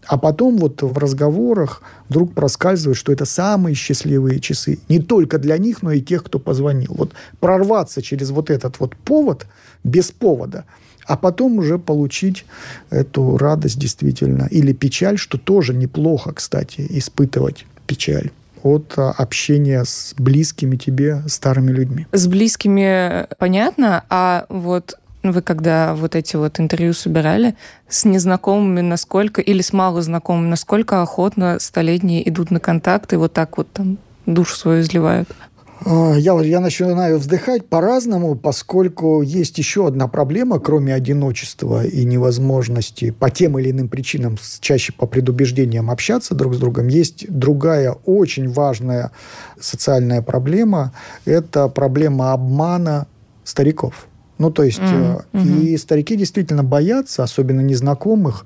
А потом вот в разговорах вдруг проскальзывает, что это самые счастливые часы. Не только для них, но и тех, кто позвонил. Вот прорваться через вот этот вот повод без повода – а потом уже получить эту радость действительно. Или печаль, что тоже неплохо, кстати, испытывать печаль от а, общения с близкими тебе старыми людьми. С близкими понятно, а вот вы когда вот эти вот интервью собирали с незнакомыми насколько или с малознакомыми, насколько охотно столетние идут на контакт и вот так вот там душу свою изливают? А, я, я начинаю вздыхать по-разному, поскольку есть еще одна проблема, кроме одиночества и невозможности по тем или иным причинам, чаще по предубеждениям общаться друг с другом. Есть другая очень важная социальная проблема. Это проблема обмана стариков. Ну, то есть, mm-hmm. и старики действительно боятся, особенно незнакомых,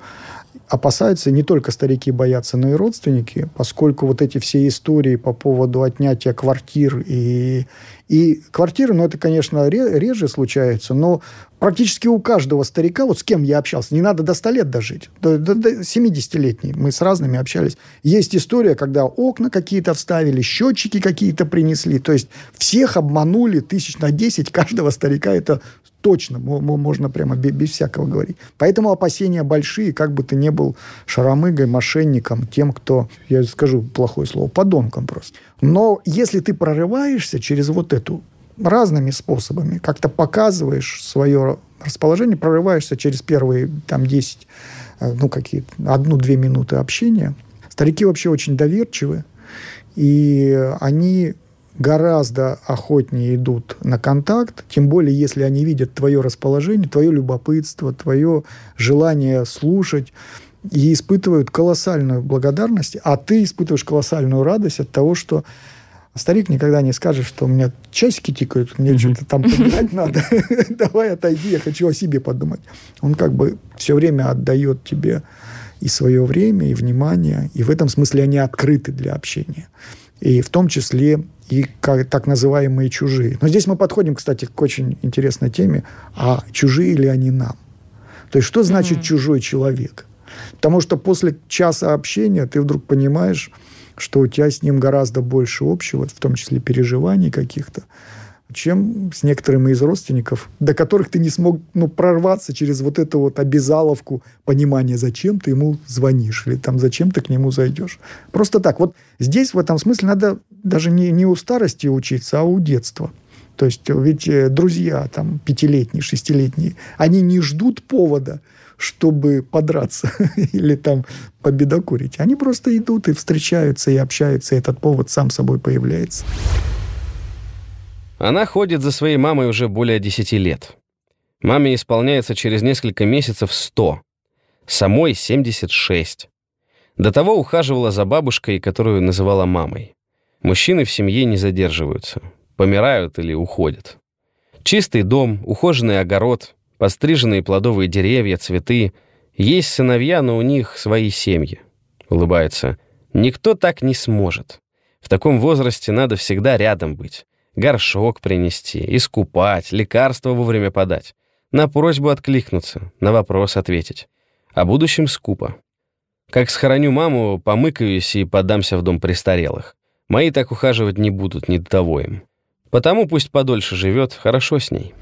опасаются, не только старики боятся, но и родственники, поскольку вот эти все истории по поводу отнятия квартир и, и квартиры, ну, это, конечно, реже случается, но практически у каждого старика, вот с кем я общался, не надо до 100 лет дожить, до, до, до 70-летний, мы с разными общались. Есть история, когда окна какие-то вставили, счетчики какие-то принесли, то есть всех обманули тысяч на 10, каждого старика это точно, можно прямо без всякого говорить. Поэтому опасения большие, как бы ты не был шаромыгой, мошенником, тем, кто, я скажу плохое слово, подонком просто. Но если ты прорываешься через вот эту разными способами, как-то показываешь свое расположение, прорываешься через первые там 10, э, ну, какие одну-две минуты общения. Старики вообще очень доверчивы, и они гораздо охотнее идут на контакт, тем более, если они видят твое расположение, твое любопытство, твое желание слушать, и испытывают колоссальную благодарность, а ты испытываешь колоссальную радость от того, что Старик никогда не скажет, что у меня часики тикают, мне что-то там поменять надо. Давай отойди, я хочу о себе подумать. Он как бы все время отдает тебе и свое время, и внимание. И в этом смысле они открыты для общения. И в том числе и как, так называемые чужие. Но здесь мы подходим, кстати, к очень интересной теме. А чужие ли они нам? То есть что значит mm-hmm. чужой человек? Потому что после часа общения ты вдруг понимаешь, что у тебя с ним гораздо больше общего, в том числе переживаний каких-то, чем с некоторыми из родственников, до которых ты не смог ну, прорваться через вот эту вот обязаловку понимания, зачем ты ему звонишь или там зачем ты к нему зайдешь. Просто так. Вот здесь в этом смысле надо даже не, не у старости учиться, а у детства. То есть ведь э, друзья там пятилетние, шестилетние, они не ждут повода, чтобы подраться или там победокурить. Они просто идут и встречаются, и общаются, и этот повод сам собой появляется. Она ходит за своей мамой уже более 10 лет. Маме исполняется через несколько месяцев 100. Самой 76. До того ухаживала за бабушкой, которую называла мамой. Мужчины в семье не задерживаются. Помирают или уходят. Чистый дом, ухоженный огород, Постриженные плодовые деревья, цветы. Есть сыновья, но у них свои семьи. Улыбается. Никто так не сможет. В таком возрасте надо всегда рядом быть. Горшок принести, искупать, лекарства вовремя подать. На просьбу откликнуться, на вопрос ответить. О будущем скупо. Как схороню маму, помыкаюсь и подамся в дом престарелых. Мои так ухаживать не будут, не до того им. Потому пусть подольше живет, хорошо с ней.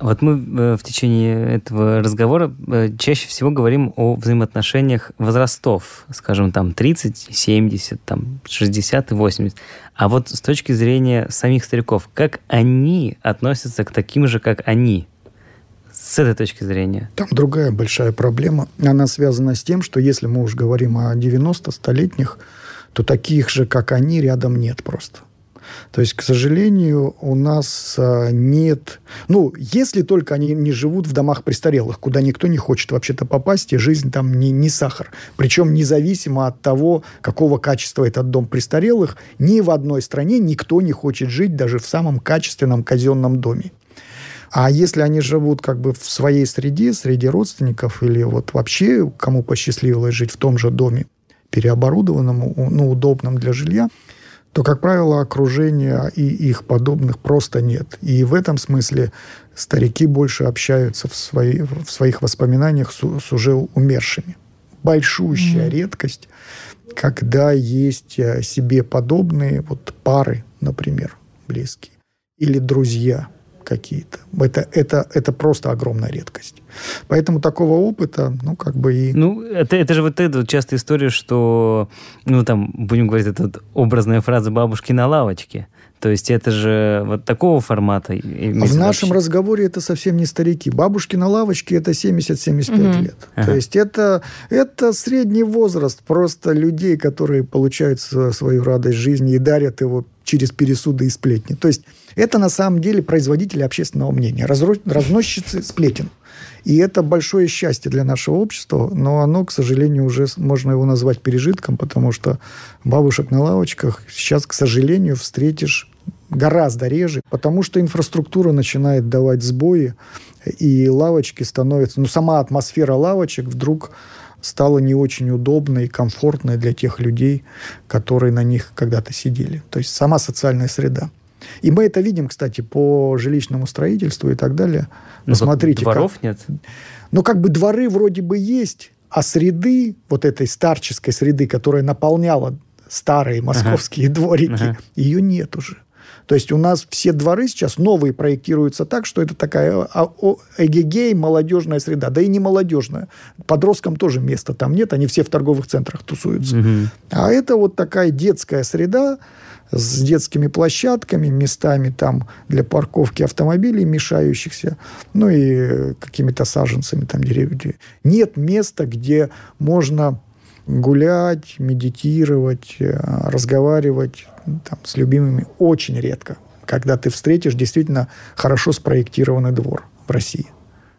Вот мы э, в течение этого разговора э, чаще всего говорим о взаимоотношениях возрастов, скажем, там 30, 70, там 60 и 80. А вот с точки зрения самих стариков, как они относятся к таким же, как они? С этой точки зрения. Там другая большая проблема. Она связана с тем, что если мы уж говорим о 90-столетних, то таких же, как они, рядом нет просто. То есть, к сожалению, у нас а, нет... Ну, если только они не живут в домах престарелых, куда никто не хочет вообще-то попасть, и жизнь там не, не сахар. Причем независимо от того, какого качества этот дом престарелых, ни в одной стране никто не хочет жить даже в самом качественном казенном доме. А если они живут как бы в своей среде, среди родственников или вот вообще кому посчастливилось жить в том же доме, переоборудованном, ну, удобном для жилья, то, как правило, окружения и их подобных просто нет. И в этом смысле старики больше общаются в, свои, в своих воспоминаниях с, с уже умершими. Большущая mm-hmm. редкость, когда есть э, себе подобные вот пары, например, близкие, или друзья – какие-то. Это, это, это просто огромная редкость. Поэтому такого опыта, ну, как бы и... Ну, это, это же вот эта вот частая история, что, ну, там, будем говорить, это вот образная фраза бабушки на лавочке. То есть это же вот такого формата. В нашем разговоре это совсем не старики. Бабушки на лавочке это 70-75 угу. лет. Ага. То есть это, это средний возраст просто людей, которые получают свою радость жизни и дарят его через пересуды и сплетни. То есть это на самом деле производители общественного мнения, разносчицы сплетен. И это большое счастье для нашего общества, но оно, к сожалению, уже можно его назвать пережитком, потому что бабушек на лавочках сейчас, к сожалению, встретишь гораздо реже, потому что инфраструктура начинает давать сбои, и лавочки становятся... Ну, сама атмосфера лавочек вдруг стала не очень удобной и комфортной для тех людей, которые на них когда-то сидели. То есть сама социальная среда. И мы это видим, кстати, по жилищному строительству и так далее. Ну, Посмотрите. Дворов как... нет? Ну, как бы дворы вроде бы есть, а среды, вот этой старческой среды, которая наполняла старые московские ага. дворики, ага. ее нет уже. То есть у нас все дворы сейчас новые проектируются так, что это такая а, эгегей, молодежная среда. Да и не молодежная. Подросткам тоже места там нет, они все в торговых центрах тусуются. Угу. А это вот такая детская среда, с детскими площадками, местами там для парковки автомобилей, мешающихся, ну и какими-то саженцами там деревьев. Нет места, где можно гулять, медитировать, э, разговаривать там, с любимыми очень редко, когда ты встретишь действительно хорошо спроектированный двор в России.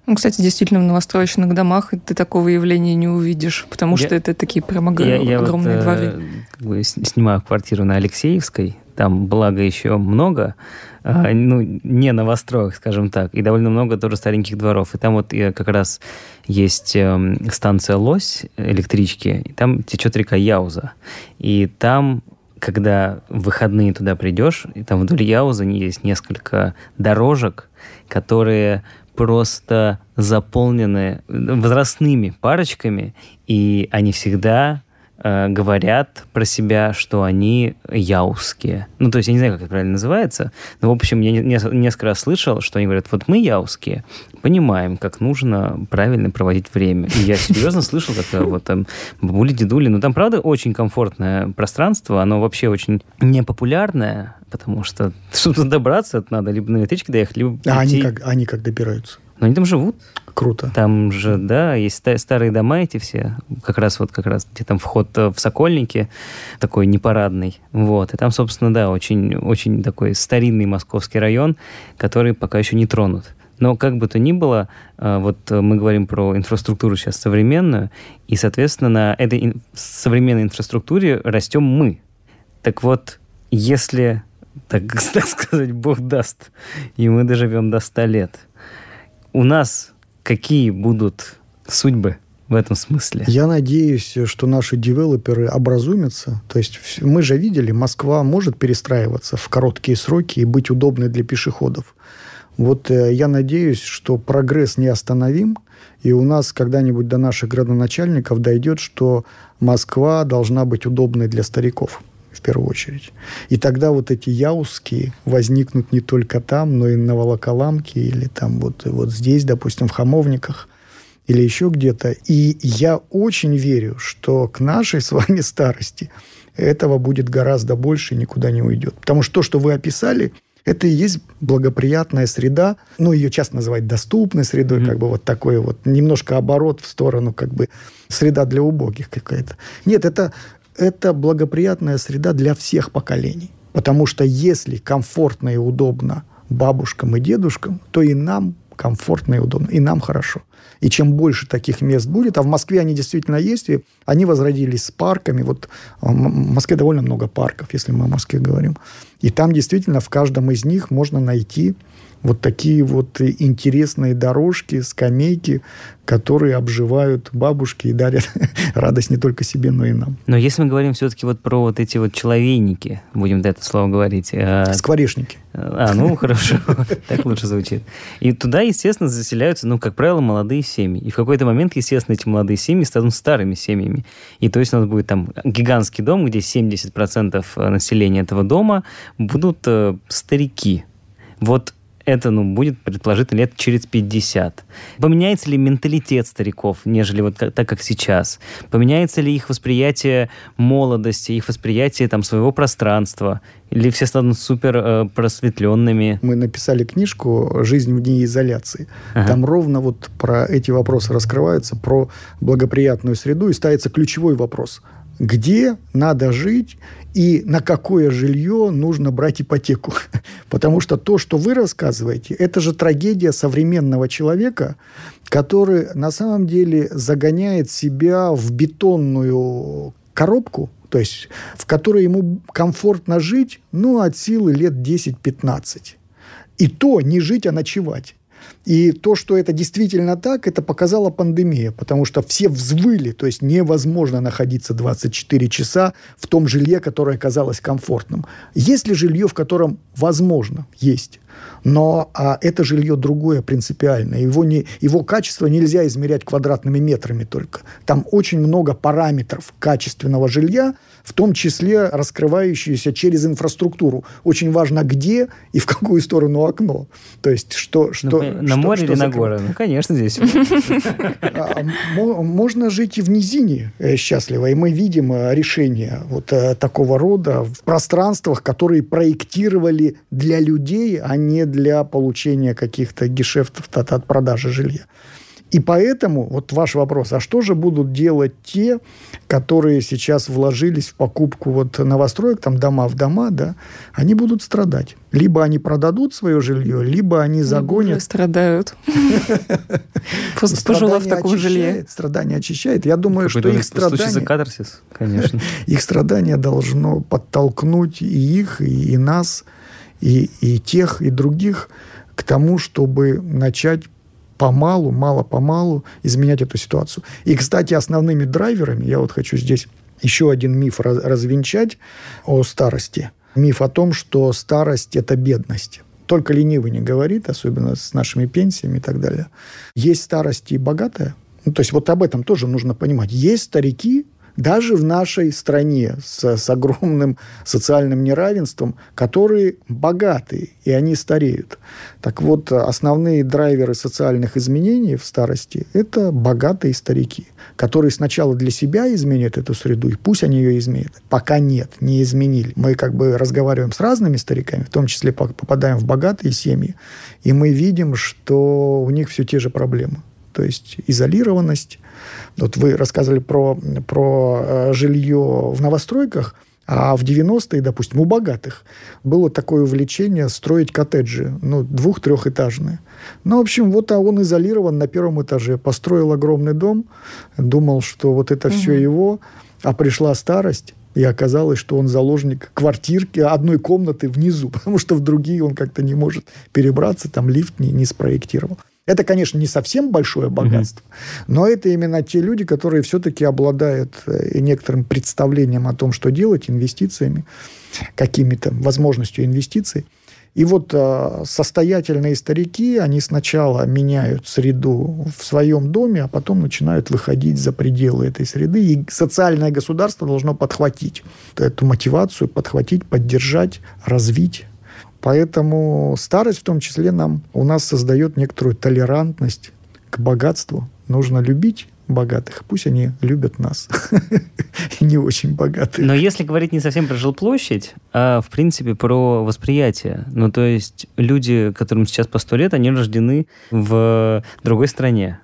Ну, кстати, действительно, в новостроечных домах ты такого явления не увидишь, потому Я- что это такие прям ог- Я, я вот, огромные э, дворы. как бы снимаю квартиру на Алексеевской, там, благо, еще много, а, ну, не новостроек, скажем так, и довольно много тоже стареньких дворов. И там вот э, как раз есть эм, станция Лось электрички, и там течет река Яуза. И там когда в выходные туда придешь, и там вдоль Яуза есть несколько дорожек, которые просто заполнены возрастными парочками, и они всегда э, говорят про себя, что они яузские. Ну, то есть я не знаю, как это правильно называется, но, в общем, я не- не- несколько раз слышал, что они говорят, вот мы яузские, понимаем, как нужно правильно проводить время. И я серьезно слышал, как вот там бабули, дедули, ну, там, правда, очень комфортное пространство, оно вообще очень непопулярное, потому что, чтобы добраться, это надо либо на электричке доехать, либо А они как, они как добираются? Но они там живут. Круто. Там же, да, есть ста- старые дома эти все, как раз вот как раз, где там вход э, в Сокольники, такой непарадный, вот, и там, собственно, да, очень, очень такой старинный московский район, который пока еще не тронут. Но как бы то ни было, э, вот э, мы говорим про инфраструктуру сейчас современную, и, соответственно, на этой современной инфраструктуре растем мы. Так вот, если, так, так сказать, Бог даст, и мы доживем до 100 лет, у нас какие будут судьбы в этом смысле? Я надеюсь, что наши девелоперы образумятся. То есть мы же видели, Москва может перестраиваться в короткие сроки и быть удобной для пешеходов. Вот э, я надеюсь, что прогресс неостановим, и у нас когда-нибудь до наших градоначальников дойдет, что Москва должна быть удобной для стариков в первую очередь. И тогда вот эти яузские возникнут не только там, но и на Волоколамке или там вот, вот здесь, допустим, в Хамовниках или еще где-то. И я очень верю, что к нашей с вами старости этого будет гораздо больше и никуда не уйдет. Потому что то, что вы описали, это и есть благоприятная среда. Ну, ее часто называют доступной средой, Мгм. как бы вот такой вот немножко оборот в сторону, как бы среда для убогих какая-то. Нет, это, это благоприятная среда для всех поколений. Потому что если комфортно и удобно бабушкам и дедушкам, то и нам комфортно и удобно, и нам хорошо. И чем больше таких мест будет, а в Москве они действительно есть, и они возродились с парками. Вот М- в Москве довольно много парков, если мы о Москве говорим. И там действительно в каждом из них можно найти вот такие вот интересные дорожки, скамейки, которые обживают бабушки и дарят радость не только себе, но и нам. Но если мы говорим все-таки вот про вот эти вот человейники, будем это слово говорить, э, Скворечники. А, ну хорошо, так лучше звучит. И туда, естественно, заселяются, ну, как правило, молодые семьи. И в какой-то момент, естественно, эти молодые семьи станут старыми семьями. И то есть у нас будет там гигантский дом, где 70% населения этого дома будут э, старики. Вот это, ну, будет, предположительно, лет через 50. Поменяется ли менталитет стариков, нежели вот так, как сейчас? Поменяется ли их восприятие молодости, их восприятие там своего пространства? Или все станут супер э, просветленными? Мы написали книжку «Жизнь вне изоляции». Ага. Там ровно вот про эти вопросы раскрываются, про благоприятную среду, и ставится ключевой вопрос. Где надо жить и на какое жилье нужно брать ипотеку? Потому что то, что вы рассказываете, это же трагедия современного человека, который на самом деле загоняет себя в бетонную коробку, то есть в которой ему комфортно жить, ну, от силы лет 10-15. И то не жить, а ночевать. И то, что это действительно так, это показала пандемия, потому что все взвыли, то есть невозможно находиться 24 часа в том жилье, которое казалось комфортным. Есть ли жилье, в котором возможно? Есть. Но а это жилье другое принципиально. Его, не, его качество нельзя измерять квадратными метрами только. Там очень много параметров качественного жилья, в том числе раскрывающиеся через инфраструктуру. Очень важно, где и в какую сторону окно. То есть, что... Ну, что на что- море что или на закрывает. горы? Ну, конечно, здесь. А, мо- Можно жить и в низине э, счастливо. И мы видим э, решения вот э, такого рода в пространствах, которые проектировали для людей, а не для получения каких-то гешефтов от продажи жилья. И поэтому, вот ваш вопрос, а что же будут делать те, которые сейчас вложились в покупку вот новостроек, там дома в дома, да, они будут страдать. Либо они продадут свое жилье, либо они загонят. Уже страдают. Просто пожила в таком жилье. Страдание очищает. Я думаю, что их страдание, катарсис, конечно. их страдание должно подтолкнуть и их, и, и нас, и, и тех, и других к тому, чтобы начать помалу, мало-помалу изменять эту ситуацию. И, кстати, основными драйверами, я вот хочу здесь еще один миф раз, развенчать о старости. Миф о том, что старость – это бедность. Только ленивый не говорит, особенно с нашими пенсиями и так далее. Есть старость и богатая. Ну, то есть вот об этом тоже нужно понимать. Есть старики, даже в нашей стране с, с огромным социальным неравенством, которые богатые, и они стареют. Так вот, основные драйверы социальных изменений в старости – это богатые старики, которые сначала для себя изменят эту среду, и пусть они ее изменят. Пока нет, не изменили. Мы как бы разговариваем с разными стариками, в том числе попадаем в богатые семьи, и мы видим, что у них все те же проблемы. То есть изолированность, вот вы рассказывали про, про э, жилье в новостройках, а в 90-е, допустим, у богатых было такое увлечение строить коттеджи, ну, двух-трехэтажные. Ну, в общем, вот а он изолирован на первом этаже, построил огромный дом, думал, что вот это угу. все его, а пришла старость, и оказалось, что он заложник квартирки, одной комнаты внизу, потому что в другие он как-то не может перебраться, там лифт не, не спроектировал. Это, конечно, не совсем большое богатство, mm-hmm. но это именно те люди, которые все-таки обладают э, некоторым представлением о том, что делать, инвестициями, какими-то возможностью инвестиций. И вот э, состоятельные старики, они сначала меняют среду в своем доме, а потом начинают выходить за пределы этой среды. И социальное государство должно подхватить эту мотивацию, подхватить, поддержать, развить. Поэтому старость в том числе нам, у нас создает некоторую толерантность к богатству. Нужно любить богатых. Пусть они любят нас. не очень богатые. Но если говорить не совсем про жилплощадь, а в принципе про восприятие. Ну, то есть люди, которым сейчас по сто лет, они рождены в другой стране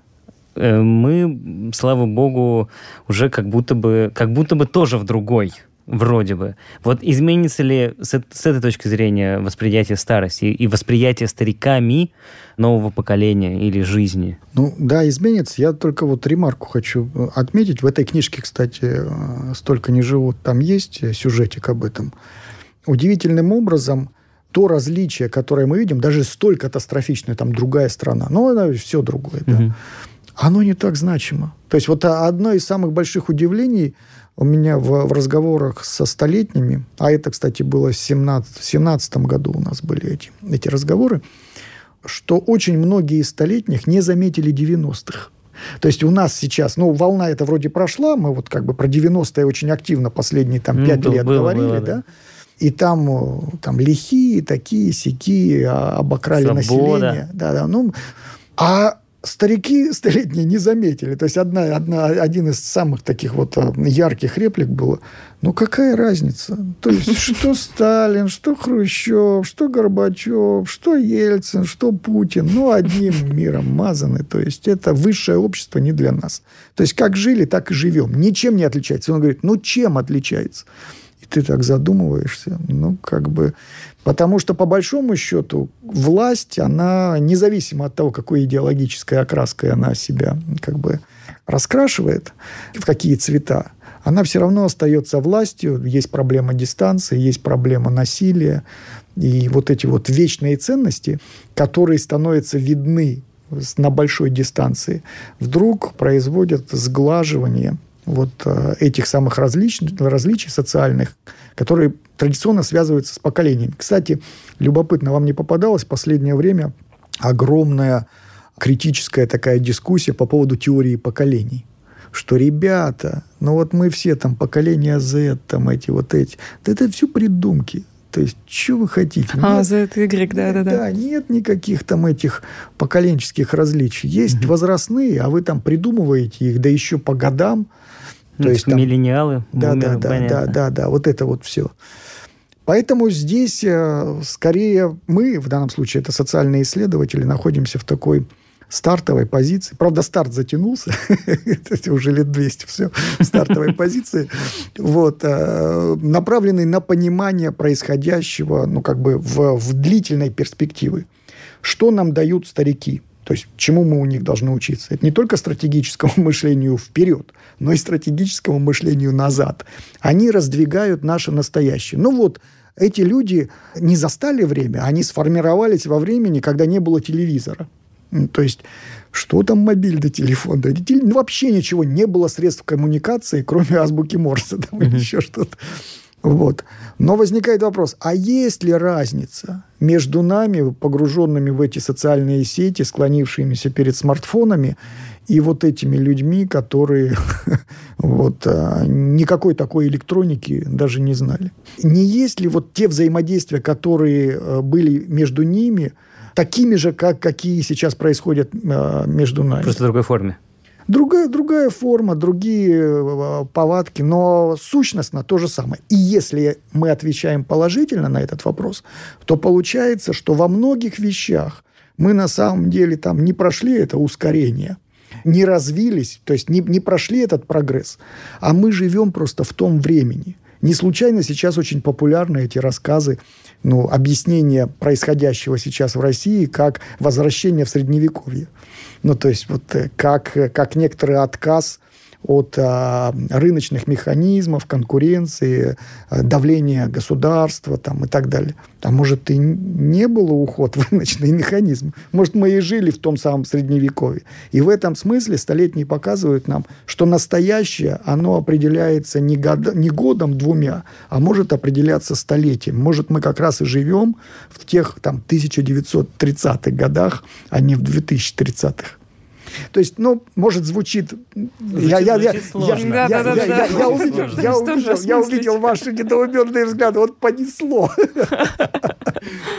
э, мы, слава богу, уже как будто бы, как будто бы тоже в другой вроде бы. Вот изменится ли с, с этой точки зрения восприятие старости и восприятие стариками нового поколения или жизни? Ну да, изменится. Я только вот ремарку хочу э, отметить. В этой книжке, кстати, э, «Столько не живут», там есть сюжетик об этом. Удивительным образом то различие, которое мы видим, даже столь катастрофичное, там другая страна, но это все другое, да, угу. оно не так значимо. То есть вот одно из самых больших удивлений – у меня в, в разговорах со столетними, а это, кстати, было в 17, в 17 году у нас были эти, эти разговоры, что очень многие из столетних не заметили 90-х. То есть у нас сейчас, ну, волна эта вроде прошла, мы вот как бы про 90-е очень активно последние там 5 ну, лет было, говорили, было, да? да? И там, там лихие, такие, сякие, а, обокрали Свобода. население. Да, да. Ну, а старики столетние не заметили. То есть одна, одна, один из самых таких вот а, ярких реплик было, ну какая разница? То есть что Сталин, что Хрущев, что Горбачев, что Ельцин, что Путин, ну одним миром мазаны. То есть это высшее общество не для нас. То есть как жили, так и живем. Ничем не отличается. Он говорит, ну чем отличается? Ты так задумываешься. Ну как бы Потому что, по большому счету, власть, она независимо от того, какой идеологической окраской она себя как бы раскрашивает, в какие цвета, она все равно остается властью. Есть проблема дистанции, есть проблема насилия. И вот эти вот вечные ценности, которые становятся видны на большой дистанции, вдруг производят сглаживание вот э, этих самых различ, различий социальных, которые традиционно связываются с поколениями. Кстати, любопытно, вам не попадалось в последнее время огромная критическая такая дискуссия по поводу теории поколений что ребята, ну вот мы все там поколение Z, там эти вот эти, да это все придумки. То есть, что вы хотите? А, Z, Y, да-да-да. Да, нет никаких там этих поколенческих различий. Есть угу. возрастные, а вы там придумываете их, да еще по годам. То ну, есть там, миллениалы, да, бумеры, да, да, да, да, да, вот это вот все. Поэтому здесь э, скорее мы, в данном случае это социальные исследователи, находимся в такой стартовой позиции. Правда, старт затянулся. Это уже лет 200 все в стартовой позиции. Вот. Э, направленный на понимание происходящего ну, как бы в, в длительной перспективы. Что нам дают старики? То есть, чему мы у них должны учиться? Это не только стратегическому мышлению вперед, но и стратегическому мышлению назад. Они раздвигают наше настоящее. Ну вот, эти люди не застали время, они сформировались во времени, когда не было телевизора. То есть, что там мобильный телефон? Да, ну, вообще ничего, не было средств коммуникации, кроме азбуки Морса там, или еще что-то. Вот. Но возникает вопрос, а есть ли разница между нами, погруженными в эти социальные сети, склонившимися перед смартфонами, и вот этими людьми, которые вот, а, никакой такой электроники даже не знали. Не есть ли вот те взаимодействия, которые а, были между ними, такими же, как какие сейчас происходят а, между нами? Просто в другой форме. Другая, другая форма, другие повадки, но сущностно то же самое. И если мы отвечаем положительно на этот вопрос, то получается, что во многих вещах мы на самом деле там не прошли это ускорение – не развились, то есть не, не прошли этот прогресс, а мы живем просто в том времени. Не случайно сейчас очень популярны эти рассказы, ну, объяснения происходящего сейчас в России как возвращение в Средневековье. Ну, то есть вот э, как, как некоторый отказ от а, рыночных механизмов, конкуренции, а, давления государства там, и так далее. А может, и не было уход в рыночный механизм. Может, мы и жили в том самом Средневековье. И в этом смысле столетние показывают нам, что настоящее, оно определяется не, год, не годом двумя, а может определяться столетием. Может, мы как раз и живем в тех там 1930-х годах, а не в 2030-х. То есть, ну, может, звучит... Я, увидел, ваши недоуменные взгляды. Вот понесло.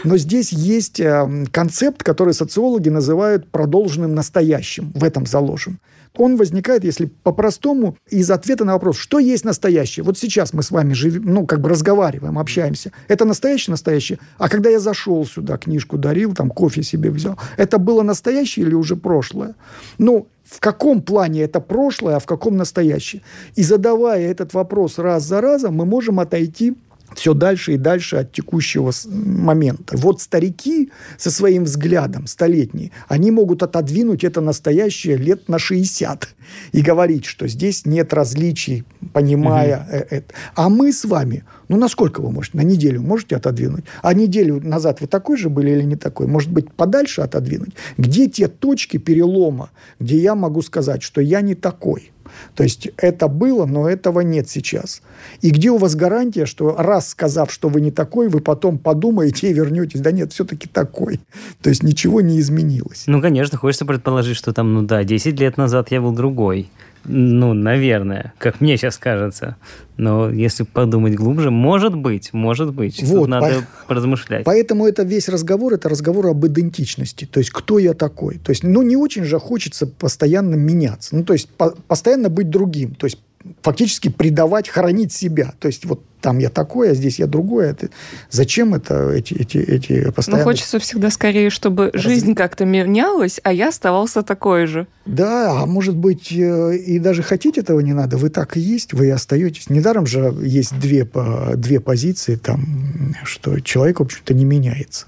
Но здесь есть э, концепт, который социологи называют продолженным настоящим. В этом заложен он возникает, если по-простому, из ответа на вопрос, что есть настоящее. Вот сейчас мы с вами живем, ну, как бы разговариваем, общаемся. Это настоящее настоящее. А когда я зашел сюда, книжку дарил, там кофе себе взял, это было настоящее или уже прошлое? Ну, в каком плане это прошлое, а в каком настоящее? И задавая этот вопрос раз за разом, мы можем отойти все дальше и дальше от текущего момента. Вот старики со своим взглядом, столетние, они могут отодвинуть это настоящее лет на 60 и говорить, что здесь нет различий, понимая угу. это. А мы с вами, ну, насколько вы можете? На неделю можете отодвинуть? А неделю назад вы такой же были или не такой? Может быть, подальше отодвинуть? Где те точки перелома, где я могу сказать, что я не такой – то есть это было, но этого нет сейчас. И где у вас гарантия, что раз сказав, что вы не такой, вы потом подумаете и вернетесь, да нет, все-таки такой. То есть ничего не изменилось. Ну, конечно, хочется предположить, что там, ну да, 10 лет назад я был другой. Ну, наверное, как мне сейчас кажется. Но если подумать глубже, может быть, может быть. Вот, Тут надо по... поразмышлять. Поэтому это весь разговор, это разговор об идентичности. То есть, кто я такой? То есть, ну, не очень же хочется постоянно меняться. Ну, то есть, по- постоянно быть другим. То есть, фактически предавать, хоронить себя. То есть вот там я такой, а здесь я другой. Это... Зачем это эти, эти, эти постоянно... Ну, хочется всегда скорее, чтобы Раз... жизнь как-то менялась, а я оставался такой же. Да, а может быть, э, и даже хотеть этого не надо. Вы так и есть, вы и остаетесь. Недаром же есть две, две позиции, там, что человек, в общем-то, не меняется.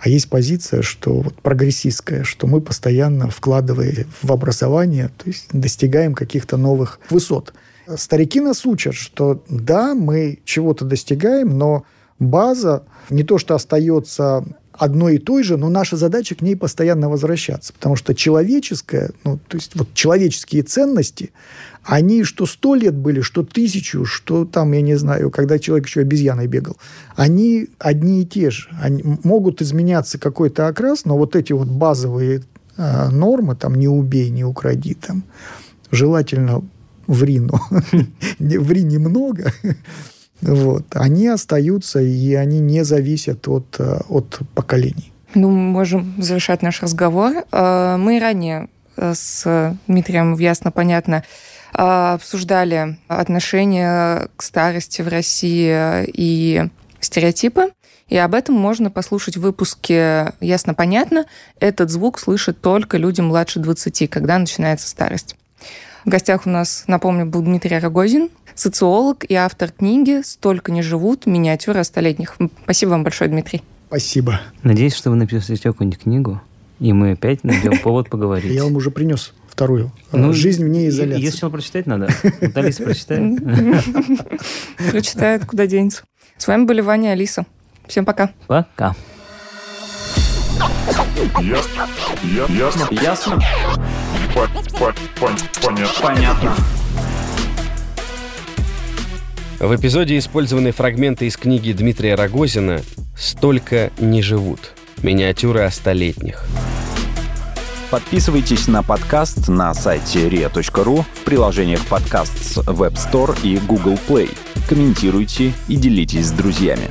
А есть позиция, что вот прогрессистская, что мы постоянно, вкладывая в образование, то есть достигаем каких-то новых высот. Старики нас учат, что да, мы чего-то достигаем, но база не то, что остается одной и той же, но наша задача к ней постоянно возвращаться. Потому что человеческое, ну, то есть вот человеческие ценности, они что сто лет были, что тысячу, что там, я не знаю, когда человек еще обезьяной бегал, они одни и те же. Они могут изменяться какой-то окрас, но вот эти вот базовые э, нормы, там, не убей, не укради, там, желательно ври, но ври немного, вот, они остаются, и они не зависят от, э, от поколений. Ну, можем завершать наш разговор. Э, мы ранее э, с Дмитрием ясно понятно обсуждали отношение к старости в России и стереотипы. И об этом можно послушать в выпуске «Ясно-понятно». Этот звук слышат только люди младше 20, когда начинается старость. В гостях у нас, напомню, был Дмитрий Рогозин, социолог и автор книги «Столько не живут. Миниатюры о столетних». Спасибо вам большое, Дмитрий. Спасибо. Надеюсь, что вы напишете какую-нибудь книгу, и мы опять найдем повод поговорить. Я вам уже принес вторую. Ну, Жизнь вне изоляции. Если сначала прочитать надо. Вот Алиса прочитает. Прочитает, куда денется. С вами были Ваня и Алиса. Всем пока. Пока. Ясно. Ясно. Ясно? По- по- пон- Понятно. Понятно. В эпизоде использованы фрагменты из книги Дмитрия Рогозина «Столько не живут. Миниатюры о столетних». Подписывайтесь на подкаст на сайте ria.ru в приложениях подкаст с Web Store и Google Play. Комментируйте и делитесь с друзьями.